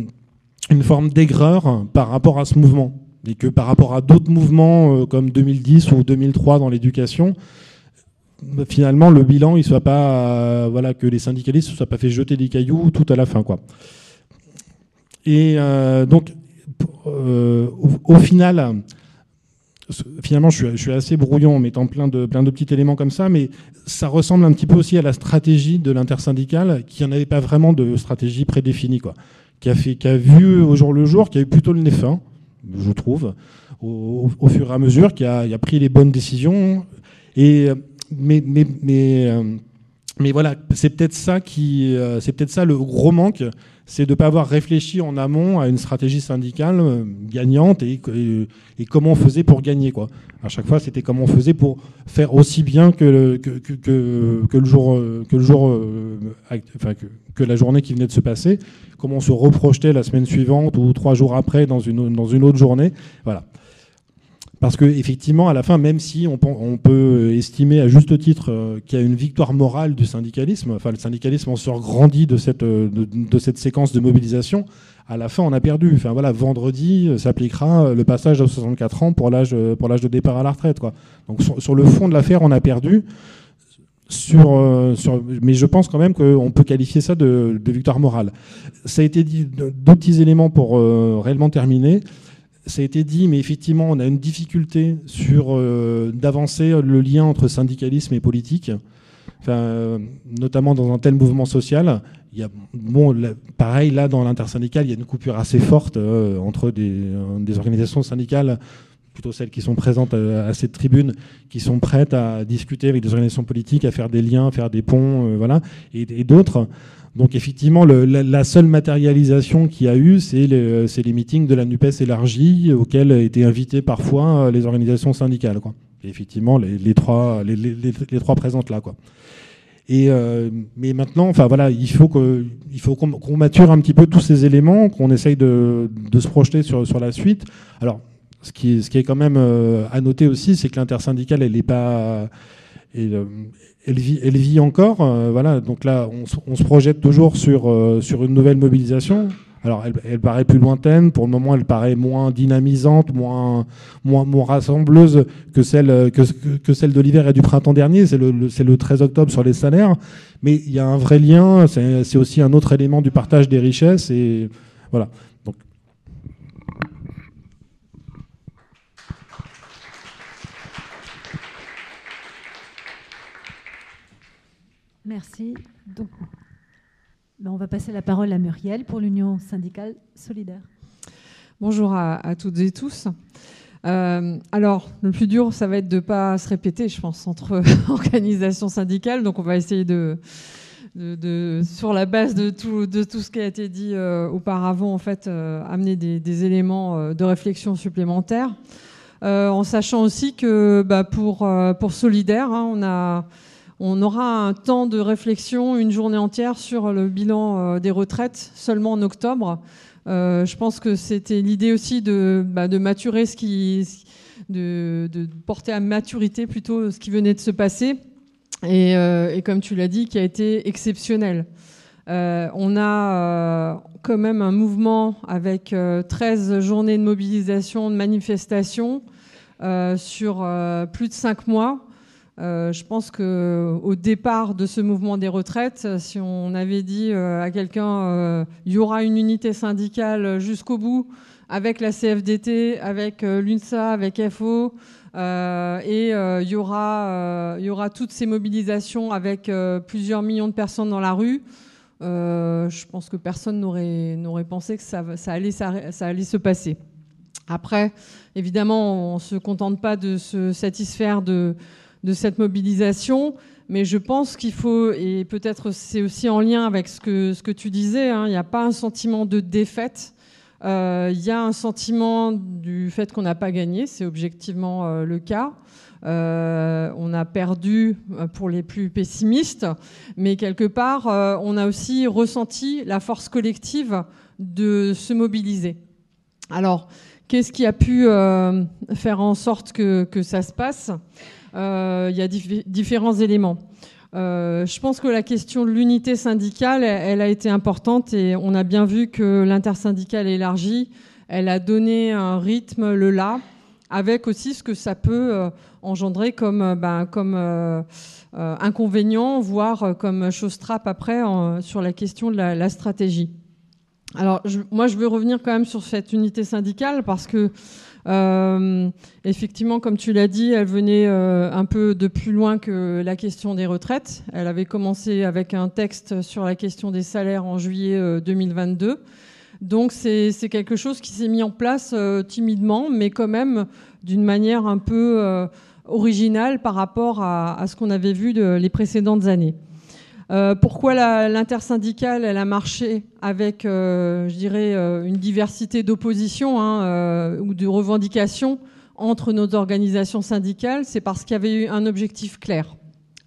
une forme d'aigreur par rapport à ce mouvement. Et que par rapport à d'autres mouvements comme 2010 ou 2003 dans l'éducation, finalement le bilan il soit pas euh, voilà que les syndicalistes ne soient pas fait jeter des cailloux tout à la fin quoi. Et euh, donc euh, au, final finalement je suis, assez brouillon en mettant plein de plein de petits éléments comme ça mais ça ressemble un petit peu aussi à la stratégie de l'intersyndicale qui n'avait pas vraiment de stratégie prédéfinie quoi qui a fait qui a vu au jour le jour qui a eu plutôt le nez fin je trouve au, fur et à mesure qui a, a pris les bonnes décisions et mais, mais, mais, euh, mais voilà, c'est peut-être ça qui, euh, c'est peut-être ça le gros manque, c'est de ne pas avoir réfléchi en amont à une stratégie syndicale euh, gagnante et, et, comment on faisait pour gagner. Quoi. À chaque fois, c'était comment on faisait pour faire aussi bien que que, que, le jour, que, le jour enfin, que, la journée qui venait de se passer, comment on se reprojetait la semaine suivante ou trois jours après dans une, dans une autre journée. Voilà. Parce qu'effectivement, à la fin, même si on, peut estimer à juste titre euh, qu'il y a une victoire morale du syndicalisme, enfin le syndicalisme en sort grandi de cette, euh, de, séquence de mobilisation, à la fin on a perdu. Enfin voilà, vendredi euh, s'appliquera le passage à 64 ans pour l'âge de départ à la retraite. Donc sur, le fond de l'affaire, on a perdu. Mais je pense quand même qu'on peut qualifier ça de, victoire morale. Ça a été dit, deux petits éléments pour réellement terminer ça a été dit, mais effectivement, on a une difficulté sur euh, d'avancer le lien entre syndicalisme et politique, enfin, notamment dans un tel mouvement social. Il y a, bon, pareil, là, dans l'intersyndicale, il y a une coupure assez forte euh, entre des, euh, organisations syndicales, plutôt celles qui sont présentes à, cette tribune, qui sont prêtes à discuter avec des organisations politiques, à faire des liens, à faire des ponts, voilà, et d'autres donc effectivement, la, seule matérialisation qu'il y a eu, c'est les, les, meetings de la NUPES élargie, auxquels étaient invités parfois euh, les organisations syndicales. Quoi. Et effectivement, les, trois, les, trois présentes là. Quoi. Et euh, mais maintenant, enfin voilà, il faut qu'on mature un petit peu tous ces éléments, qu'on essaye de, de, se projeter sur, sur la suite. Alors, ce qui, ce qui est quand même euh, à noter aussi, c'est que l'intersyndicale, elle n'est pas, vit, elle vit encore. Euh, voilà, donc là, on, se projette toujours sur, euh, sur une nouvelle mobilisation. Alors, elle, paraît plus lointaine. Pour le moment, elle paraît moins dynamisante, moins, moins, moins rassembleuse que celle, que, que celle de l'hiver et du printemps dernier. C'est le, le 13 octobre sur les salaires. Mais il y a un vrai lien. C'est aussi un autre élément du partage des richesses. Et voilà. Merci. Donc, ben, on va passer la parole à Muriel pour l'Union syndicale solidaire. Bonjour à, toutes et tous. Euh, alors, le plus dur, ça va être de ne pas se répéter, je pense, entre [LAUGHS] organisations syndicales. Donc, on va essayer de, sur la base de tout, de tout ce qui a été dit euh, auparavant, en fait, euh, amener des, éléments de réflexion supplémentaires. en sachant aussi que bah, pour, pour Solidaire, hein, on a on aura un temps de réflexion, une journée entière sur le bilan euh, des retraites seulement en octobre. Euh, je pense que c'était l'idée aussi de, bah, maturer ce qui, de, porter à maturité plutôt ce qui venait de se passer. Et, euh, comme tu l'as dit, qui a été exceptionnel. on a quand même un mouvement avec 13 journées de mobilisation, de manifestation sur plus de 5 mois. Euh, je pense qu'au départ de ce mouvement des retraites, si on avait dit euh, à quelqu'un euh, il y aura une unité syndicale jusqu'au bout avec la CFDT, avec l'UNSA, avec FO, et il y, aura, toutes ces mobilisations avec plusieurs millions de personnes dans la rue, je pense que personne n'aurait pensé que ça, allait se passer. Après, évidemment, on ne se contente pas de se satisfaire de de cette mobilisation. Mais je pense qu'il faut, et peut-être c'est aussi en lien avec ce que, ce que tu disais, hein, il n'y a pas un sentiment de défaite. Euh, il y a un sentiment du fait qu'on n'a pas gagné, c'est objectivement euh, le cas. on a perdu pour les plus pessimistes, mais quelque part, on a aussi ressenti la force collective de se mobiliser. Alors, qu'est-ce qui a pu faire en sorte que, que ça se passe? Il y a différents éléments. Euh, je pense que la question de l'unité syndicale, elle, a été importante et on a bien vu que l'intersyndicale élargie, elle a donné un rythme, le là, avec aussi ce que ça peut euh, engendrer comme, euh, ben, comme inconvénient, voire comme chose trappe après sur la question de la, stratégie. Alors, moi, je veux revenir quand même sur cette unité syndicale parce que euh, effectivement, comme tu l'as dit, elle venait euh, un peu de plus loin que la question des retraites. Elle avait commencé avec un texte sur la question des salaires en juillet 2022. Euh, Donc c'est quelque chose qui s'est mis en place timidement, mais quand même d'une manière un peu originale par rapport à, ce qu'on avait vu les précédentes années. Euh, pourquoi l'intersyndicale, a marché avec, euh, je dirais, euh, une diversité d'oppositions hein, ou de revendications entre nos organisations syndicales C'est parce qu'il y avait eu un objectif clair.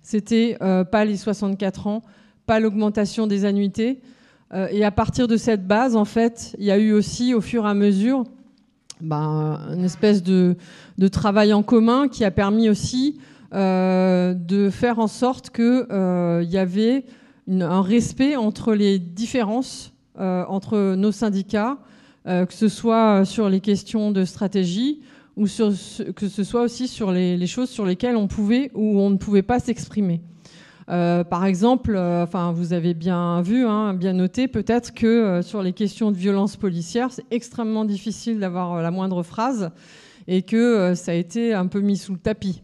C'était pas les 64 ans, pas l'augmentation des annuités. et à partir de cette base, en fait, il y a eu aussi, au fur et à mesure, ben, une espèce de, travail en commun qui a permis aussi de faire en sorte qu'il euh, y avait un respect entre les différences euh, entre nos syndicats, que ce soit sur les questions de stratégie ou que ce soit aussi sur les, choses sur lesquelles on pouvait ou on ne pouvait pas s'exprimer. par exemple, enfin, vous avez bien vu, hein, bien noté, peut-être que sur les questions de violence policière, c'est extrêmement difficile d'avoir la moindre phrase et que ça a été un peu mis sous le tapis.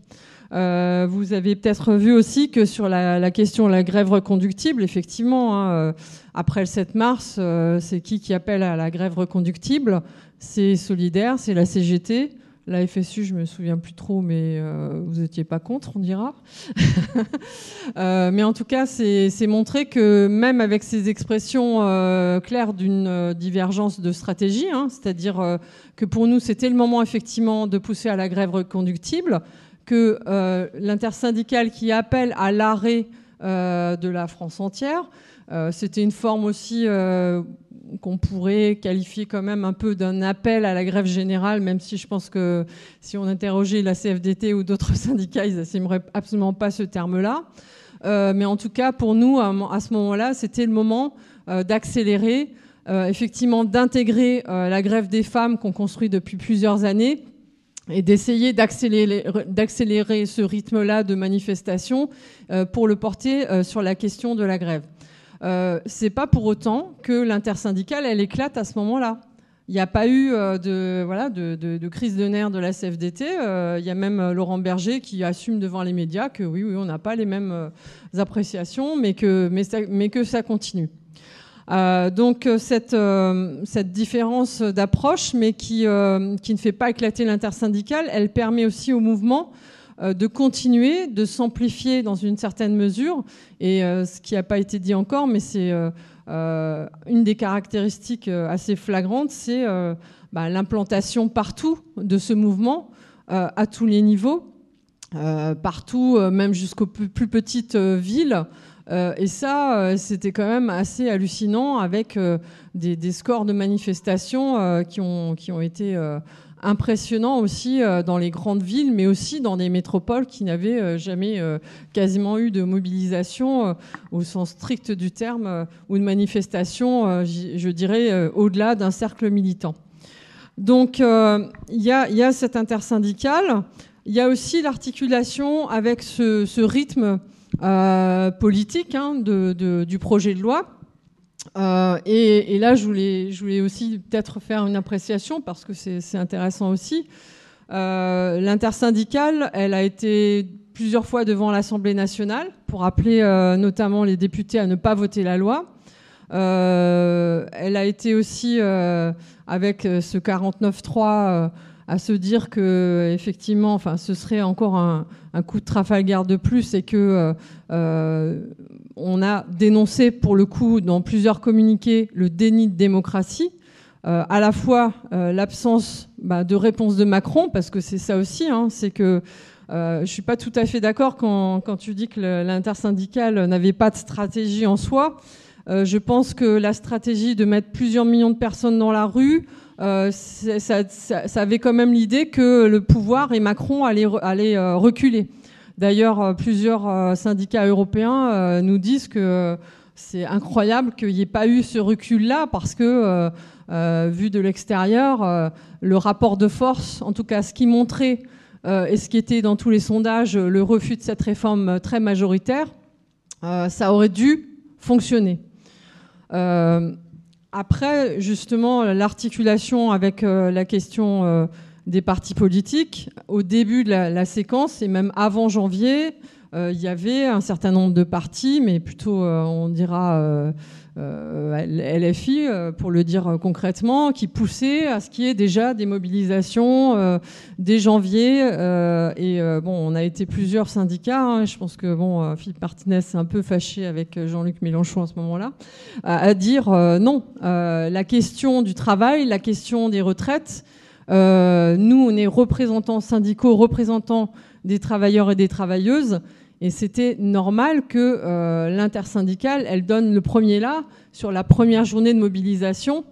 Euh, vous avez peut-être vu aussi que sur la, question de la grève reconductible, effectivement, hein, euh, après le 7 mars, euh, c'est qui qui appelle à la grève reconductible? C'est Solidaire, c'est la CGT. La FSU, je me souviens plus trop, mais vous n'étiez pas contre, on dira. [LAUGHS] mais en tout cas, c'est montré que même avec ces expressions claires d'une divergence de stratégie, hein, c'est-à-dire que pour nous, c'était le moment effectivement de pousser à la grève reconductible, que euh, l'intersyndicale qui appelle à l'arrêt euh, de la France entière, euh, c'était une forme aussi qu'on pourrait qualifier quand même un peu d'un appel à la grève générale, même si je pense que si on interrogeait la CFDT ou d'autres [LAUGHS] syndicats, ils n'assumeraient absolument pas ce terme-là. mais en tout cas, pour nous, à, ce moment-là, c'était le moment d'accélérer, effectivement d'intégrer la grève des femmes qu'on construit depuis plusieurs années et d'essayer d'accélérer ce rythme-là de manifestation euh, pour le porter euh, sur la question de la grève. Euh, c'est pas pour autant que l'intersyndicale elle éclate à ce moment-là. Il n'y a pas eu euh, de, voilà, de, crise de nerfs de la CFDT. Il y a même Laurent Berger qui assume devant les médias que oui, oui on n'a pas les mêmes appréciations, mais que, mais, mais que ça continue. Euh, donc euh, cette, euh, cette différence d'approche, mais qui, qui ne fait pas éclater l'intersyndicale, elle permet aussi au mouvement de continuer, de s'amplifier dans une certaine mesure. Et ce qui n'a pas été dit encore, mais c'est une des caractéristiques assez flagrantes, c'est bah, l'implantation partout de ce mouvement, à tous les niveaux, partout, même jusqu'aux plus petites villes. Euh, et ça, euh, c'était quand même assez hallucinant avec euh, des, scores de manifestations qui, ont, qui ont été impressionnants aussi dans les grandes villes, mais aussi dans des métropoles qui n'avaient jamais quasiment eu de mobilisation au sens strict du terme ou de manifestation, je dirais, au-delà d'un cercle militant. Donc il y, y, a cette intersyndicale. Il y a aussi l'articulation avec ce, ce rythme euh, politique hein, du projet de loi. Euh, et, là, je voulais, aussi peut-être faire une appréciation parce que c'est intéressant aussi. Euh, L'intersyndicale, elle a été plusieurs fois devant l'Assemblée nationale pour appeler notamment les députés à ne pas voter la loi. elle a été aussi avec ce 49-3 à se dire que effectivement, enfin, ce serait encore un, coup de Trafalgar de plus et que euh, euh, on a dénoncé pour le coup dans plusieurs communiqués le déni de démocratie, euh, à la fois l'absence bah, de réponse de Macron, parce que c'est ça aussi, hein, c'est que je ne suis pas tout à fait d'accord quand, quand, tu dis que l'intersyndicale n'avait pas de stratégie en soi. je pense que la stratégie de mettre plusieurs millions de personnes dans la rue, ça, ça, avait quand même l'idée que le pouvoir et Macron allaient, allaient reculer. D'ailleurs, plusieurs syndicats européens nous disent que c'est incroyable qu'il n'y ait pas eu ce recul-là parce que, euh, euh, vu de l'extérieur, euh, le rapport de force, en tout cas ce qui montrait et ce qui était dans tous les sondages, le refus de cette réforme très majoritaire, ça aurait dû fonctionner. Après, justement, l'articulation avec la question des partis politiques, au début de la séquence et même avant janvier, euh, il y avait un certain nombre de partis, mais plutôt, euh, on dira, euh, LFI, pour le dire concrètement, qui poussaient à ce qu'il y ait déjà des mobilisations dès janvier. et bon, on a été plusieurs syndicats. Hein, je pense que bon, Philippe Martinez s'est un peu fâché avec Jean-Luc Mélenchon à ce moment-là, à, dire non. la question du travail, la question des retraites, nous, on est représentants syndicaux, représentants des travailleurs et des travailleuses. Et c'était normal que euh, l'intersyndicale, elle donne le premier là sur la première journée de mobilisation,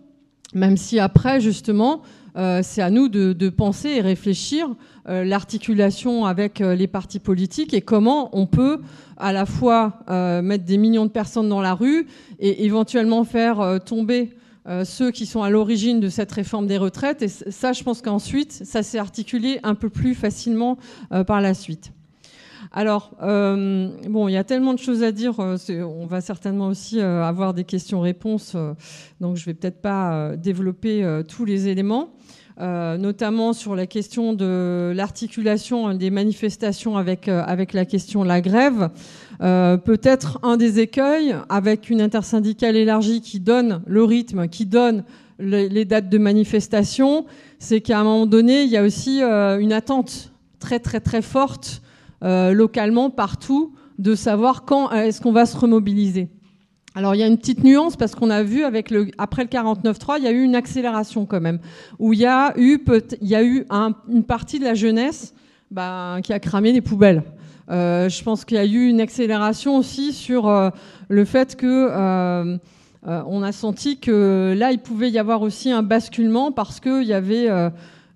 même si après, justement, euh, c'est à nous de, penser et réfléchir euh, l'articulation avec les partis politiques et comment on peut à la fois mettre des millions de personnes dans la rue et éventuellement faire tomber ceux qui sont à l'origine de cette réforme des retraites. Et ça, je pense qu'ensuite, ça s'est articulé un peu plus facilement par la suite. Alors, euh, bon, il y a tellement de choses à dire. Euh, on va certainement aussi euh, avoir des questions-réponses, donc je ne vais peut-être pas développer tous les éléments. Notamment sur la question de l'articulation des manifestations avec, avec la question de la grève. Peut-être un des écueils avec une intersyndicale élargie qui donne le rythme, qui donne les dates de manifestation, c'est qu'à un moment donné, il y a aussi une attente très très très forte euh, localement, partout, de savoir quand est-ce qu'on va se remobiliser. Alors il y a une petite nuance parce qu'on a vu avec le après le 49.3, il y a eu une accélération quand même, où il y a eu il y une partie de la jeunesse bah, qui a cramé les poubelles. Euh, je pense qu'il y a eu une accélération aussi sur euh, le fait que on a senti que là il pouvait y avoir aussi un basculement parce qu'il y avait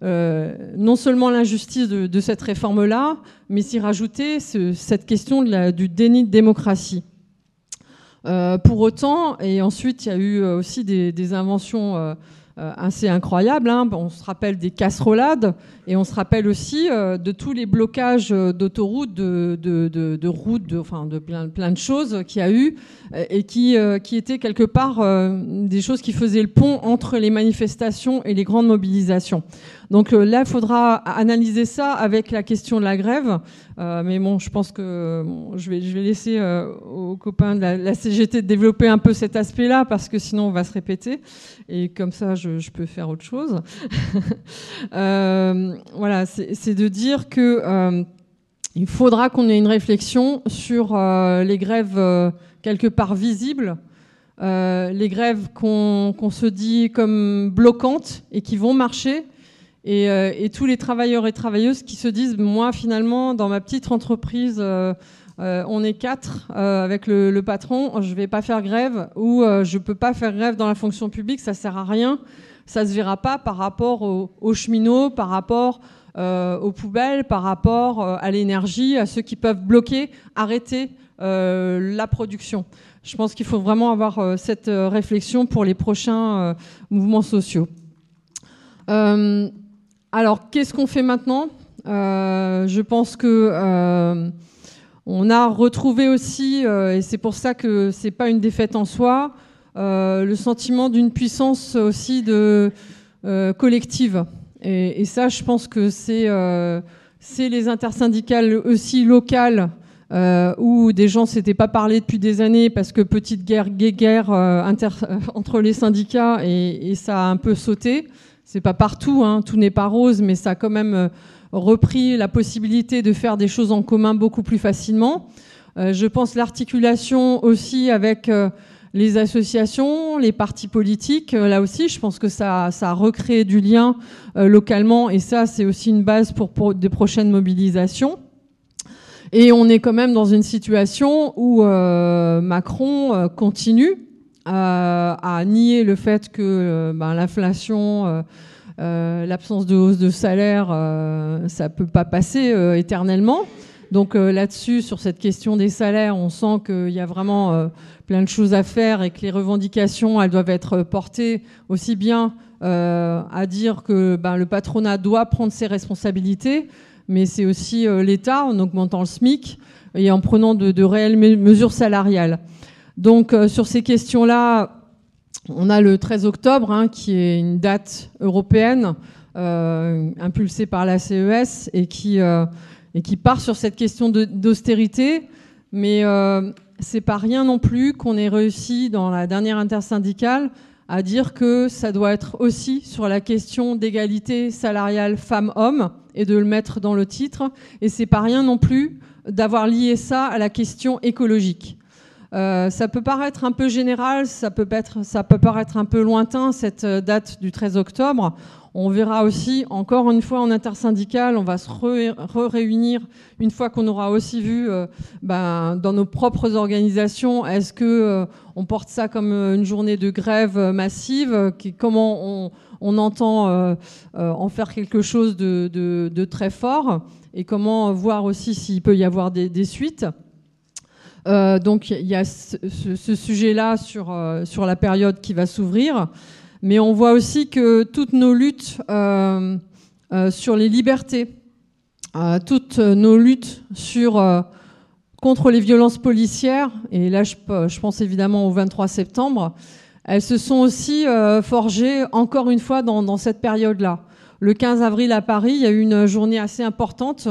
euh, non seulement l'injustice de, cette réforme-là, mais s'y rajouter cette question du déni de démocratie. Euh, pour autant, et ensuite il y a eu aussi des, inventions euh, assez incroyables, hein. on se rappelle des casserolades, et on se rappelle aussi de tous les blocages d'autoroutes, de, routes, de, plein, de choses qu'il y a eu, et qui étaient quelque part des choses qui faisaient le pont entre les manifestations et les grandes mobilisations. Donc euh, là, il faudra analyser ça avec la question de la grève. Euh, mais bon, je pense que je, vais, je vais laisser euh, aux copains de la, CGT de développer un peu cet aspect-là, parce que sinon on va se répéter. Et comme ça, je, peux faire autre chose. [LAUGHS] voilà, c'est de dire que il faudra qu'on ait une réflexion sur les grèves quelque part visibles. les grèves qu'on se dit comme bloquantes et qui vont marcher, euh, et, tous les travailleurs et travailleuses qui se disent, moi finalement, dans ma petite entreprise, euh, euh, on est quatre avec le, patron, je vais pas faire grève ou je peux pas faire grève dans la fonction publique, ça sert à rien, ça se verra pas par rapport aux, cheminots, par rapport aux poubelles, par rapport à l'énergie, à ceux qui peuvent bloquer, arrêter la production. Je pense qu'il faut vraiment avoir cette réflexion pour les prochains mouvements sociaux. Alors, qu'est-ce qu'on fait maintenant? Euh, Je pense que euh, on a retrouvé aussi, euh, et c'est pour ça que c'est pas une défaite en soi, le sentiment d'une puissance aussi de collective. Et, ça, je pense que c'est les intersyndicales aussi locales où des gens s'étaient pas parlé depuis des années parce que petite guerre, guerre [LAUGHS] entre les syndicats et, et, ça a un peu sauté. C'est pas partout, hein, tout n'est pas rose, mais ça a quand même euh, repris la possibilité de faire des choses en commun beaucoup plus facilement. Euh, je pense l'articulation aussi avec euh, les associations, les partis politiques, là aussi, je pense que ça, ça a recréé du lien localement et ça, c'est aussi une base pour, pour de prochaines mobilisations. Et on est quand même dans une situation où Macron continue à nier le fait que ben, l'inflation, l'absence de hausse de salaire, ça peut pas passer éternellement. Donc là-dessus, sur cette question des salaires, on sent qu'il y a vraiment plein de choses à faire et que les revendications, elles doivent être portées aussi bien euh, à dire que ben, le patronat doit prendre ses responsabilités, mais c'est aussi euh, l'État en augmentant le SMIC et en prenant de, réelles mesures salariales. Donc euh, sur ces questions-là, on a le 13 octobre, hein, qui est une date européenne impulsée par la CES et qui, et qui part sur cette question d'austérité. Mais c'est pas rien non plus qu'on ait réussi dans la dernière intersyndicale à dire que ça doit être aussi sur la question d'égalité salariale femmes-hommes et de le mettre dans le titre. Et c'est pas rien non plus d'avoir lié ça à la question écologique. Euh, ça peut paraître un peu général, ça peut, être, ça peut paraître un peu lointain, cette date du 13 octobre. On verra aussi, encore une fois en intersyndicale, on va se réunir une fois qu'on aura aussi vu euh, ben, dans nos propres organisations, est-ce que euh, on porte ça comme euh, une journée de grève massive Comment on, entend en faire quelque chose de, très fort Et comment voir aussi s'il peut y avoir des, suites donc il y a ce, sujet-là sur, sur la période qui va s'ouvrir. Mais on voit aussi que toutes nos luttes euh, euh, sur les libertés, euh, toutes nos luttes sur, contre les violences policières, et là je, pense évidemment au 23 septembre, elles se sont aussi forgées encore une fois dans cette période-là. Le 15 avril à Paris, il y a eu une journée assez importante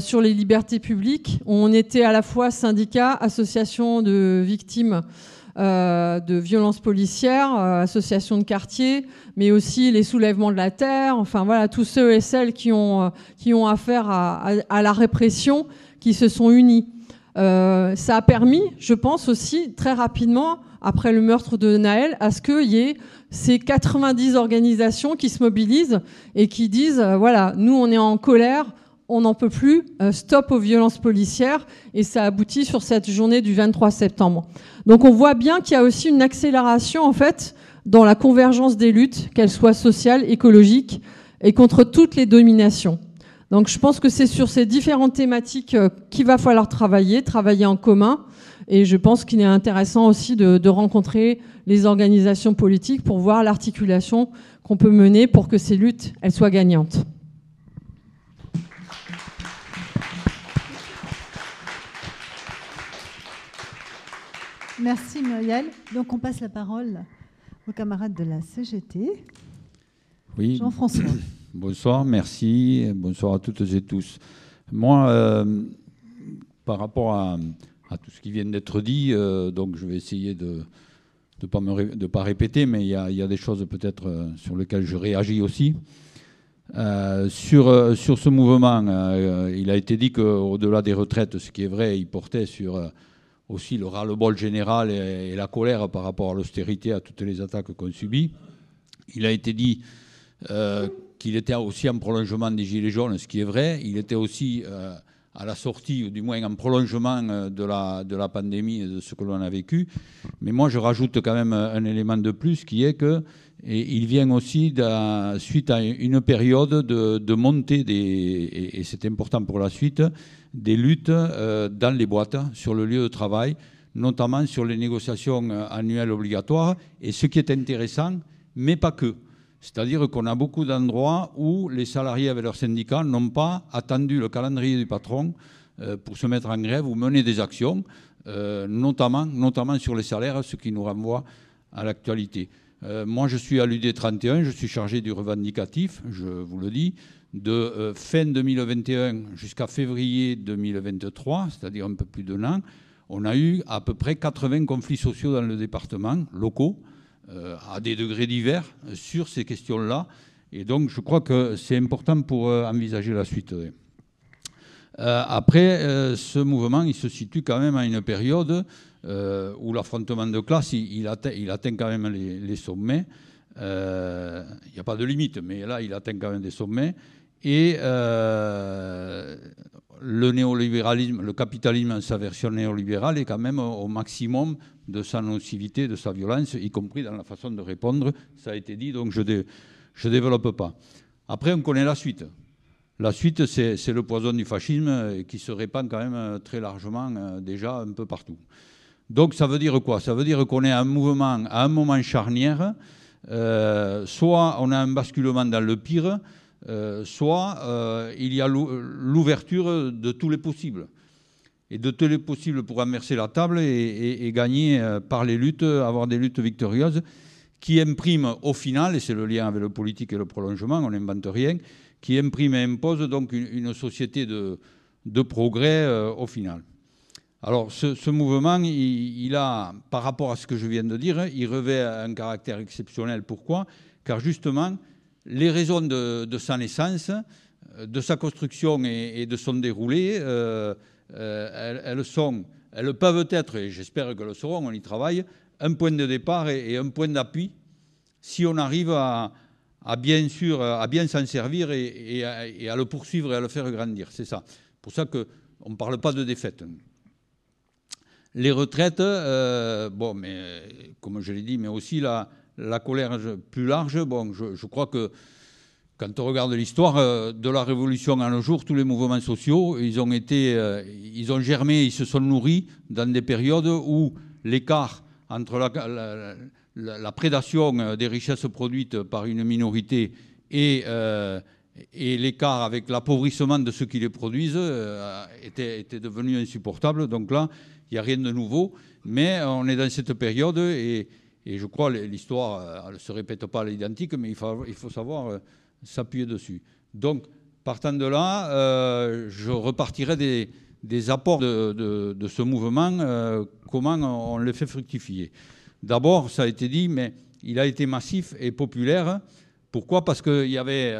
sur les libertés publiques. On était à la fois syndicat, association de victimes euh, de violences policières, euh, associations de quartier, mais aussi les soulèvements de la terre, enfin voilà, tous ceux et celles qui ont, euh, qui ont affaire à, à, la répression, qui se sont unis. ça a permis, je pense aussi, très rapidement, après le meurtre de Naël, à ce qu'il y ait ces 90 organisations qui se mobilisent et qui disent, voilà, nous on est en colère, on n'en peut plus, euh, stop aux violences policières, et ça aboutit sur cette journée du 23 septembre. Donc on voit bien qu'il y a aussi une accélération en fait dans la convergence des luttes, qu'elles soient sociales, écologiques, et contre toutes les dominations. Donc je pense que c'est sur ces différentes thématiques euh, qu'il va falloir travailler, travailler en commun, et je pense qu'il est intéressant aussi de, de rencontrer les organisations politiques pour voir l'articulation qu'on peut mener pour que ces luttes elles soient gagnantes. Merci Muriel. Donc on passe la parole aux camarades de la CGT. Oui. Jean-François. [COUGHS] Bonsoir, merci. Bonsoir à toutes et tous. Moi, euh, par rapport à, tout ce qui vient d'être dit, euh, donc je vais essayer de ne pas, me, pas répéter, mais il y, a, des choses peut-être euh, sur lesquelles je réagis aussi. sur, sur ce mouvement, il a été dit qu'au-delà des retraites, ce qui est vrai, il portait sur aussi le ras-le-bol général et, la colère par rapport à l'austérité, à toutes les attaques qu'on subit. Il a été dit euh, qu'il était aussi en prolongement des Gilets jaunes, ce qui est vrai. Il était aussi euh, à la sortie, ou du moins en prolongement euh, de la, de la pandémie et de ce que l'on a vécu. Mais moi, je rajoute quand même un élément de plus qui est que il vient aussi suite à une période de, montée, des, et c'est important pour la suite, des luttes euh, dans les boîtes, sur le lieu de travail, notamment sur les négociations euh, annuelles obligatoires, et ce qui est intéressant, mais pas que. C'est-à-dire qu'on a beaucoup d'endroits où les salariés avec leurs syndicats n'ont pas attendu le calendrier du patron euh, pour se mettre en grève ou mener des actions, notamment, notamment sur les salaires, ce qui nous renvoie à l'actualité. moi, je suis à l'UD 31, je suis chargé du revendicatif, je vous le dis de euh, fin 2021 jusqu'à février 2023, c'est-à-dire un peu plus d'un an, on a eu à peu près 80 conflits sociaux dans le département, locaux, euh, à des degrés divers, sur ces questions-là. Et donc, je crois que c'est important pour euh, envisager la suite. après, ce mouvement, il se situe quand même à une période où l'affrontement de classe, il, atteint, il, atteint, quand même les, sommets. Il n'y a pas de limite, mais là, il atteint quand même des sommets. Et euh, le néolibéralisme, le capitalisme en sa version néolibérale est quand même au maximum de sa nocivité, de sa violence, y compris dans la façon de répondre. Ça a été dit, donc je ne développe pas. Après, on connaît la suite. La suite, c'est le poison du fascisme qui se répand quand même très largement euh, déjà un peu partout. Donc ça veut dire quoi? Ça veut dire qu'on est à un mouvement, un moment charnière. Euh, soit on a un basculement dans le pire, euh, soit euh, il y a l'ouverture de tous les possibles. Et de tous les possibles pour inverser la table et, gagner par les luttes, avoir des luttes victorieuses qui impriment au final, et c'est le lien avec le politique et le prolongement, on n'invente rien, qui imprime et impose donc une, société de, progrès au final. Alors ce, mouvement, il, a, par rapport à ce que je viens de dire, il revêt un caractère exceptionnel. Pourquoi? Car justement, les raisons de, sa naissance, de sa construction et, de son déroulé, euh, euh, elles, peuvent être, et j'espère que le seront, on y travaille, un point de départ et, un point d'appui si on arrive à, bien s'en servir et, à, le poursuivre et à le faire grandir. C'est ça. Pour ça qu'on ne parle pas de défaite. Les retraites, euh, bon, mais comme je l'ai dit, mais aussi la, la colère plus large. Bon, je, crois que quand on regarde l'histoire euh, de la Révolution à nos jours, tous les mouvements sociaux, ils ont été, euh, ils ont germé, ils se sont nourris dans des périodes où l'écart entre la, prédation des richesses produites par une minorité et, l'écart avec l'appauvrissement de ceux qui les produisent était, devenu insupportable. Donc là, il n'y a rien de nouveau, mais on est dans cette période et, je crois l'histoire euh, ne se répète pas à l'identique, mais il faut, savoir euh, s'appuyer dessus. Donc, partant de là, euh, je repartirai des, apports de, ce mouvement, comment on, les fait fructifier. D'abord, ça a été dit, mais il a été massif et populaire. Pourquoi? Parce qu'il y avait,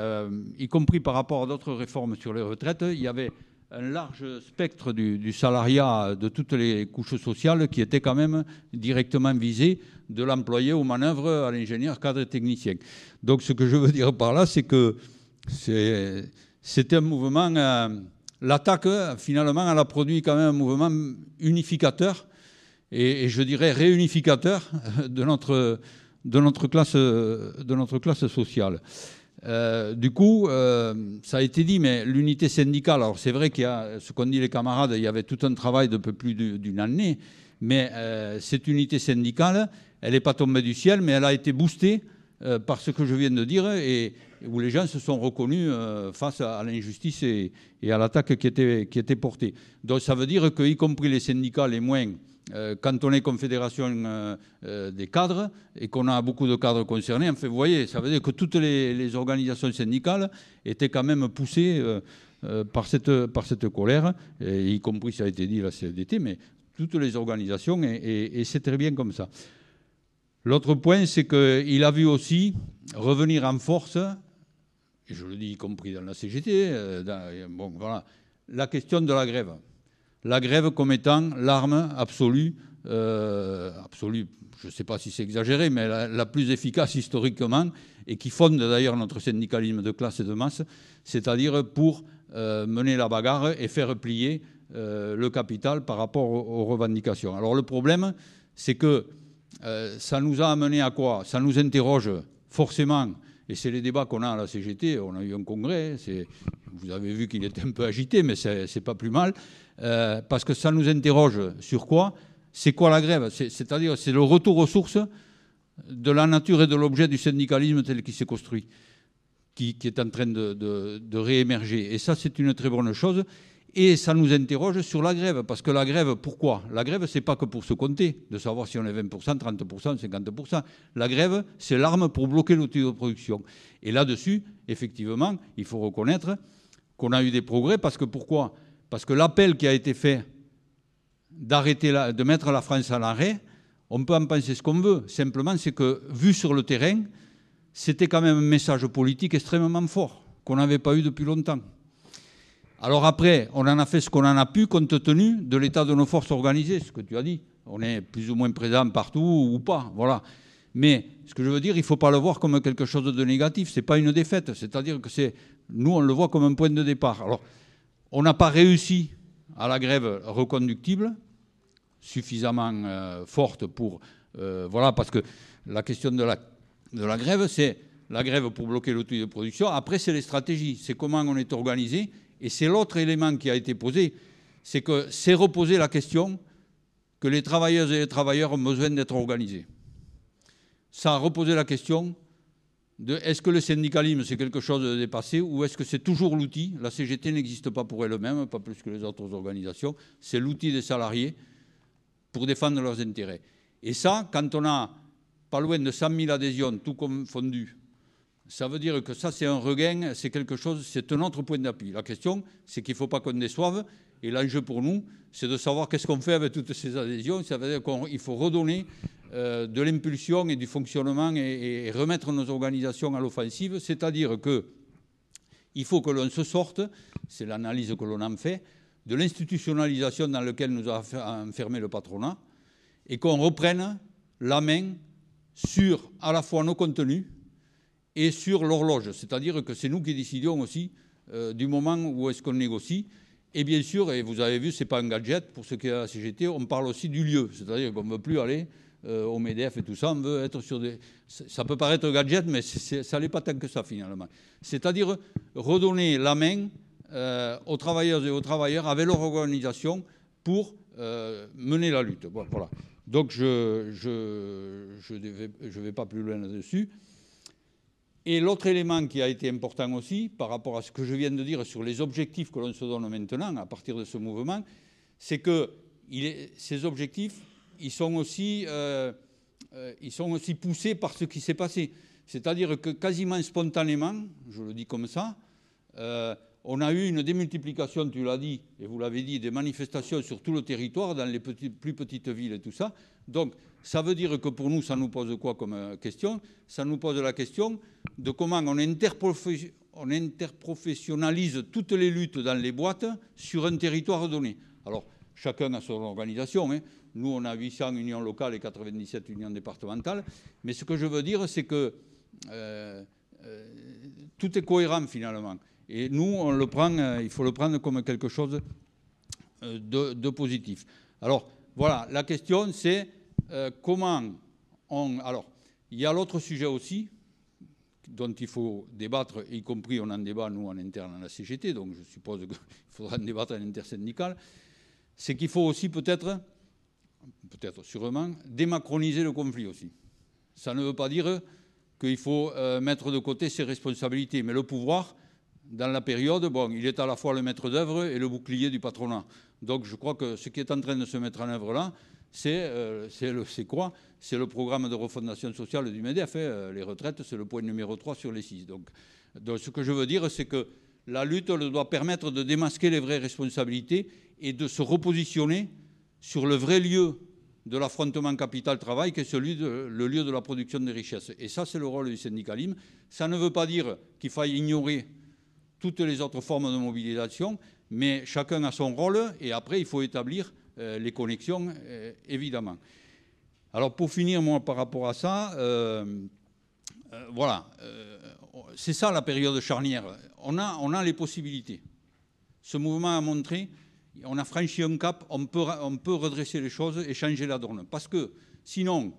y compris par rapport à d'autres réformes sur les retraites, il y avait un large spectre du, salariat de toutes les couches sociales qui était quand même directement visé de l'employé aux manœuvres à l'ingénieur cadre technicien. Donc ce que je veux dire par là, c'est que c'était un mouvement, euh, l'attaque finalement elle a produit quand même un mouvement unificateur et, je dirais réunificateur de notre classe sociale. Euh, du coup, euh, ça a été dit, mais l'unité syndicale, alors c'est vrai qu'il y a, ce qu'ont dit les camarades, il y avait tout un travail de peu plus d'une année, mais euh, cette unité syndicale, elle n'est pas tombée du ciel, mais elle a été boostée par ce que je viens de dire, et où les gens se sont reconnus face à, l'injustice et, et, à l'attaque qui était, qui était portée. Donc ça veut dire qu'y compris les syndicats les moins euh, quand on est confédération euh, euh, des cadres et qu'on a beaucoup de cadres concernés, en fait, vous voyez, ça veut dire que toutes les, organisations syndicales étaient quand même poussées par, cette, par cette colère, y compris, ça a été dit, la CFDT, mais toutes les organisations, et, c'est très bien comme ça. L'autre point, c'est qu'il a vu aussi revenir en force, et je le dis y compris dans la CGT, bon, voilà, la question de la grève la grève comme étant l'arme absolue, euh, absolue, je ne sais pas si c'est exagéré, mais la, plus efficace historiquement, et qui fonde d'ailleurs notre syndicalisme de classe et de masse, c'est-à-dire pour euh, mener la bagarre et faire plier euh, le capital par rapport aux, revendications. Alors le problème, c'est que ça nous a amené à quoi? Ça nous interroge forcément et c'est les débats qu'on a à la CGT. On a eu un congrès. Vous avez vu qu'il était un peu agité, mais c'est pas plus mal. Euh, parce que ça nous interroge sur quoi? C'est quoi la grève? C'est-à-dire, c'est le retour aux sources de la nature et de l'objet du syndicalisme tel qu'il s'est construit, qui, est en train de réémerger. Et ça, c'est une très bonne chose. Et ça nous interroge sur la grève, parce que la grève, pourquoi? La grève, c'est pas que pour se compter, de savoir si on est 20%, 30%, 50%. La grève, c'est l'arme pour bloquer l'outil de production. Et là-dessus, effectivement, il faut reconnaître qu'on a eu des progrès, parce que pourquoi? Parce que l'appel qui a été fait d'arrêter, de mettre la France à l'arrêt, on peut en penser ce qu'on veut. Simplement, c'est que, vu sur le terrain, c'était quand même un message politique extrêmement fort, qu'on n'avait pas eu depuis longtemps. Alors après, on en a fait ce qu'on en a pu compte tenu de l'état de nos forces organisées, ce que tu as dit. On est plus ou moins présent partout ou pas, voilà. Mais ce que je veux dire, il ne faut pas le voir comme quelque chose de négatif. Ce n'est pas une défaite. C'est-à-dire que c'est, nous, on le voit comme un point de départ. Alors, on n'a pas réussi à la grève reconductible, suffisamment euh, forte pour. Euh, voilà, parce que la question de la, de la grève, c'est la grève pour bloquer l'outil de production. Après, c'est les stratégies. C'est comment on est organisé. Et c'est l'autre élément qui a été posé. C'est que c'est reposer la question que les travailleuses et les travailleurs ont besoin d'être organisés. Ça a reposé la question de est-ce que le syndicalisme c'est quelque chose de dépassé ou est-ce que c'est toujours l'outil? La CGT n'existe pas pour elle-même, pas plus que les autres organisations. C'est l'outil des salariés pour défendre leurs intérêts. Et ça, quand on a pas loin de 100 000 adhésions, tout confondu, ça veut dire que ça, c'est un regain, c'est quelque chose, c'est un autre point d'appui. La question, c'est qu'il ne faut pas qu'on déçoive. Et l'enjeu pour nous, c'est de savoir qu'est-ce qu'on fait avec toutes ces adhésions. Ça veut dire qu'il faut redonner euh, de l'impulsion et du fonctionnement et, remettre nos organisations à l'offensive. C'est-à-dire qu'il faut que l'on se sorte, c'est l'analyse que l'on en fait, de l'institutionnalisation dans laquelle nous a enfermé le patronat et qu'on reprenne la main sur à la fois nos contenus et sur l'horloge. C'est-à-dire que c'est nous qui décidons aussi euh, du moment où est-ce qu'on négocie. Et bien sûr, et vous avez vu, ce n'est pas un gadget, pour ce qui est la CGT, on parle aussi du lieu. C'est-à-dire qu'on ne veut plus aller euh, au MEDEF et tout ça, on veut être sur des... Ça peut paraître gadget, mais ça n'est pas tant que ça finalement. C'est-à-dire redonner la main euh, aux travailleurs et aux travailleurs avec leur organisation pour mener la lutte. voilà. Donc je ne je, je vais, vais pas plus loin là-dessus. Et l'autre élément qui a été important aussi, par rapport à ce que je viens de dire sur les objectifs que l'on se donne maintenant à partir de ce mouvement, c'est que ces objectifs, ils sont aussi, euh, euh, ils sont aussi poussés par ce qui s'est passé. C'est-à-dire que quasiment spontanément, je le dis comme ça, euh, on a eu une démultiplication, tu l'as dit, et vous l'avez dit, des manifestations sur tout le territoire, dans les plus petites villes et tout ça. Donc, ça veut dire que pour nous, ça nous pose quoi comme question? Ça nous pose la question de comment on, on interprofessionnalise toutes les luttes dans les boîtes sur un territoire donné. Alors, chacun a son organisation. Hein. Nous, on a 800 unions locales et 97 unions départementales. Mais ce que je veux dire, c'est que euh, euh, tout est cohérent finalement. Et nous, euh, il faut le prendre comme quelque chose de positif. Alors, voilà, la question, c'est comment on... Alors, il y a l'autre sujet aussi, dont il faut débattre, y compris on en débat nous en interne à la CGT, donc je suppose qu'il [LAUGHS] faudra en débattre à l'intersyndical, c'est qu'il faut aussi peut-être peut-être sûrement, démacroniser le conflit aussi. Ça ne veut pas dire qu'il faut euh, mettre de côté ses responsabilités, mais le pouvoir, dans la période, bon, il est à la fois le maître d'œuvre et le bouclier du patronat. Donc je crois que ce qui est en train de se mettre en œuvre là, c'est euh, quoi? C'est le programme de refondation sociale du MEDEF. Hein. Les retraites, c'est le point numéro 3 sur les 6. Donc, ce que je veux dire, c'est que la lutte doit permettre de démasquer les vraies responsabilités et de se repositionner sur le vrai lieu de l'affrontement capital-travail, qui est celui de, le lieu de la production des richesses. Et ça, c'est le rôle du syndicalisme. Ça ne veut pas dire qu'il faille ignorer toutes les autres formes de mobilisation, mais chacun a son rôle, et après, il faut établir les connexions, euh, évidemment. Alors, pour finir, moi, par rapport à ça, euh, voilà, c'est ça la période charnière. On a, on a les possibilités. Ce mouvement a montré on a franchi un cap, on peut, on peut redresser les choses et changer la donne. Parce que sinon,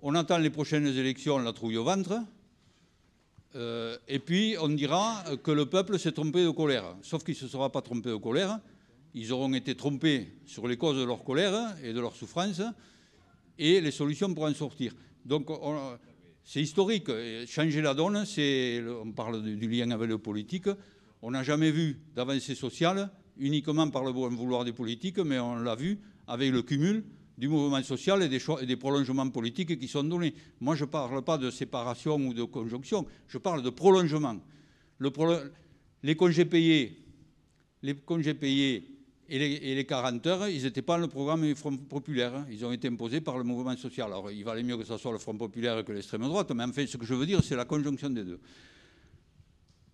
on attend les prochaines élections, la trouille au ventre, euh, et puis on dira que le peuple s'est trompé de colère. Sauf qu'il ne se sera pas trompé de colère, ils auront été trompés sur les causes de leur colère et de leur souffrance, et les solutions pour en sortir. Donc c'est historique. Changer la donne, on parle du lien avec le politique, on n'a jamais vu d'avancée sociale uniquement par le bon vouloir des politiques, mais on l'a vu avec le cumul du mouvement social et des, prolongements politiques qui sont donnés. Moi, je ne parle pas de séparation ou de conjonction, je parle de prolongement. Le les congés payés, les congés payés et les, et les 40 heures, ils n'étaient pas dans le programme du Front populaire. Ils ont été imposés par le mouvement social. Alors, il valait mieux que ce soit le Front populaire que l'extrême droite, mais en fait, ce que je veux dire, c'est la conjonction des deux.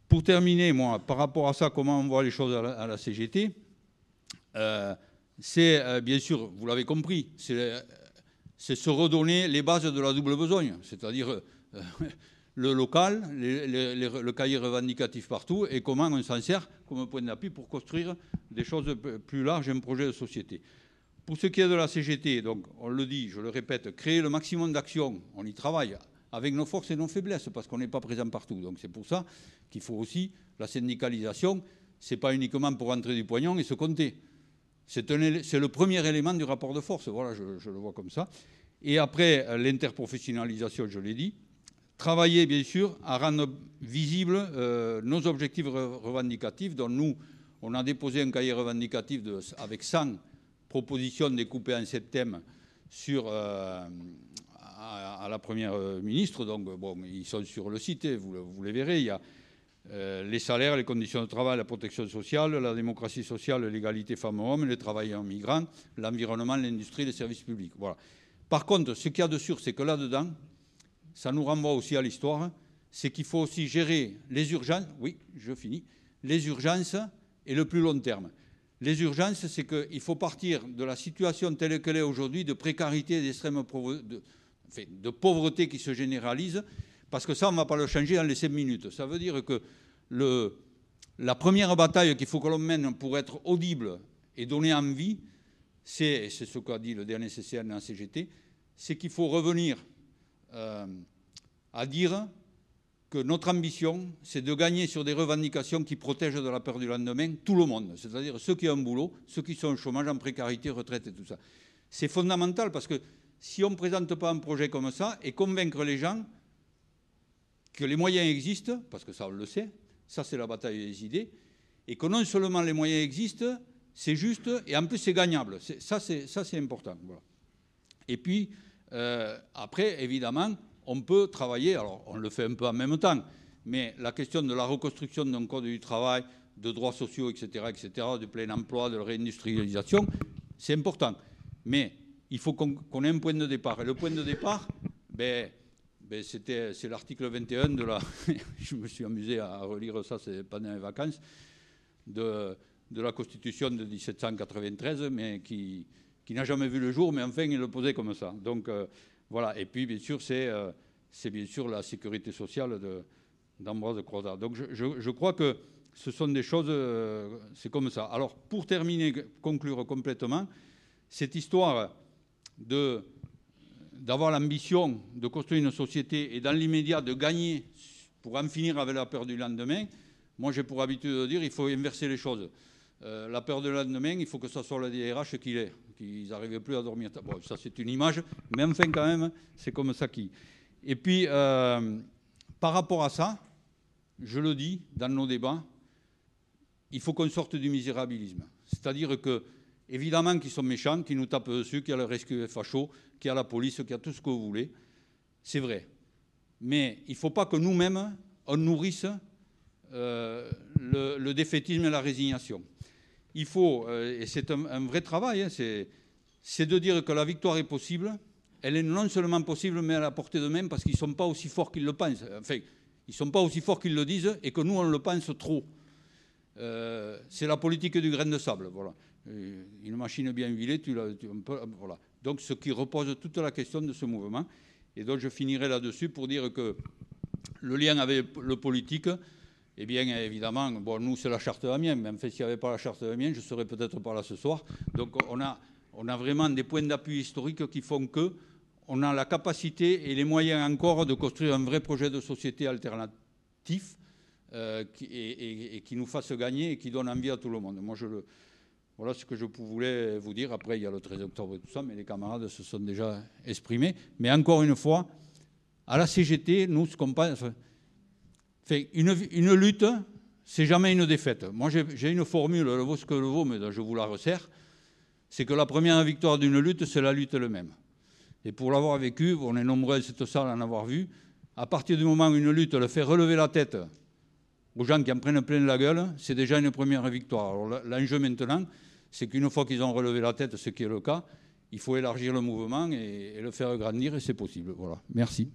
Pour terminer, moi, par rapport à ça, comment on voit les choses à la, CGT, euh, c'est euh, bien sûr, vous l'avez compris, c'est c'est se redonner les bases de la double besogne, c'est-à-dire euh, [LAUGHS] le local, le cahier revendicatif partout, et comment on s'en sert comme point d'appui pour construire des choses plus larges, un projet de société. Pour ce qui est de la CGT, donc on le dit, je le répète, créer le maximum d'actions, on y travaille avec nos forces et nos faiblesses, parce qu'on n'est pas présent partout. Donc c'est pour ça qu'il faut aussi la syndicalisation, ce n'est pas uniquement pour rentrer du poignon et se compter. C'est le premier élément du rapport de force, voilà, je, le vois comme ça. Et après, l'interprofessionnalisation, je l'ai dit, travailler bien sûr à rendre visibles euh, nos objectifs revendicatifs, dont nous, on a déposé un cahier revendicatif avec 100 propositions découpées en sept thèmes sur, euh, à, la Première ministre. Donc, bon, ils sont sur le site, vous, vous les verrez. Il y a euh, les salaires, les conditions de travail, la protection sociale, la démocratie sociale, l'égalité femmes-hommes, les travailleurs migrants, l'environnement, l'industrie, les services publics. Voilà. Par contre, ce qu'il y a de sûr, c'est que là-dedans, ça nous renvoie aussi à l'histoire, c'est qu'il faut aussi gérer les urgences, oui, je finis, les urgences et le plus long terme. Les urgences, c'est qu'il faut partir de la situation telle qu'elle est aujourd'hui, de précarité d'extrême de, pauvreté qui se généralise, parce que ça, on ne va pas le changer dans les 5 minutes. Ça veut dire que la première bataille qu'il faut que l'on mène pour être audible et donner envie, c'est ce qu'a dit le dernier CCN en CGT, c'est qu'il faut revenir euh, à dire que notre ambition, c'est de gagner sur des revendications qui protègent de la peur du lendemain tout le monde, c'est-à-dire ceux qui ont un boulot, ceux qui sont au chômage, en précarité, retraite et tout ça. C'est fondamental parce que si on ne présente pas un projet comme ça et convaincre les gens que les moyens existent, parce que ça on le sait, ça c'est la bataille des idées, et que non seulement les moyens existent, c'est juste, et en plus c'est gagnable. Ça c'est important. Et puis, euh, après, évidemment, on peut travailler, alors on le fait un peu en même temps, mais la question de la reconstruction d'un code du travail, de droits sociaux, etc., etc., de plein emploi, de réindustrialisation, c'est important. Mais il faut qu'on ait un point de départ. Et le point de départ, ben, ben, c'est l'article 21 de la. [LAUGHS] je me suis amusé à relire ça pendant les vacances, de la Constitution de 1793, mais qui, qui n'a jamais vu le jour, mais enfin, il le posait comme ça. Donc, euh, voilà. Et puis, bien sûr, c'est euh, bien sûr la sécurité sociale d'Ambroise Croizat. Donc, je, crois que ce sont des choses. Euh, c'est comme ça. Alors, pour terminer, conclure complètement, cette histoire d'avoir l'ambition de construire une société et dans l'immédiat de gagner pour en finir avec la peur du lendemain, moi j'ai pour habitude de dire il faut inverser les choses. La peur du lendemain, il faut que ce soit la DRH qui l'est, qu'ils n'arrivent plus à dormir. Bon, ça c'est une image, mais enfin quand même, c'est comme ça qui. Et puis, euh, par rapport à ça, je le dis dans nos débats, il faut qu'on sorte du misérabilisme. C'est-à-dire que évidemment qu'ils sont méchants, qu'ils nous tapent dessus, qu'il y a le rescue facho, qu'il y a la police, qu'il y a tout ce que vous voulez. C'est vrai. Mais il ne faut pas que nous-mêmes, on nourrisse euh, le, défaitisme et la résignation. Il faut, euh, et c'est un, vrai travail, hein, c'est de dire que la victoire est possible. Elle est non seulement possible, mais à la portée de main, parce qu'ils ne sont pas aussi forts qu'ils le pensent. Enfin, ils ne sont pas aussi forts qu'ils le disent, et que nous, on le pense trop. Euh, c'est la politique du grain de sable. Voilà. Euh, une machine bien huilée, tu, la, voilà. Donc, ce qui repose toute la question de ce mouvement. Et donc, je finirai là-dessus pour dire que le lien avec le politique, eh bien, évidemment, nous, c'est la charte Amiens, mais en fait, s'il n'y avait pas la charte Amiens, je ne serais peut-être pas là ce soir. Donc, on a, a vraiment des points d'appui historiques qui font que on a la capacité et les moyens encore de construire un vrai projet de société alternatif euh, et, qui nous fasse gagner et qui donne envie à tout le monde. Moi, voilà ce que je voulais vous dire. Après, il y a le 13 octobre et tout ça, mais les camarades se sont déjà exprimés. Mais encore une fois, à la CGT, nous, ce qu'on pense. Une, une lutte, c'est jamais une défaite. Moi, j'ai une formule, le vaut ce que le vaut, mais je vous la resserre. C'est que la première victoire d'une lutte, c'est la lutte elle-même. Et pour l'avoir vécu, on est nombreux à cette salle à en avoir vu, à partir du moment où une lutte le fait relever la tête aux gens qui en prennent plein la gueule, c'est déjà une première victoire. L'enjeu maintenant, c'est qu'une fois qu'ils ont relevé la tête, ce qui est le cas, il faut élargir le mouvement et, le faire grandir, et c'est possible. Voilà. Merci.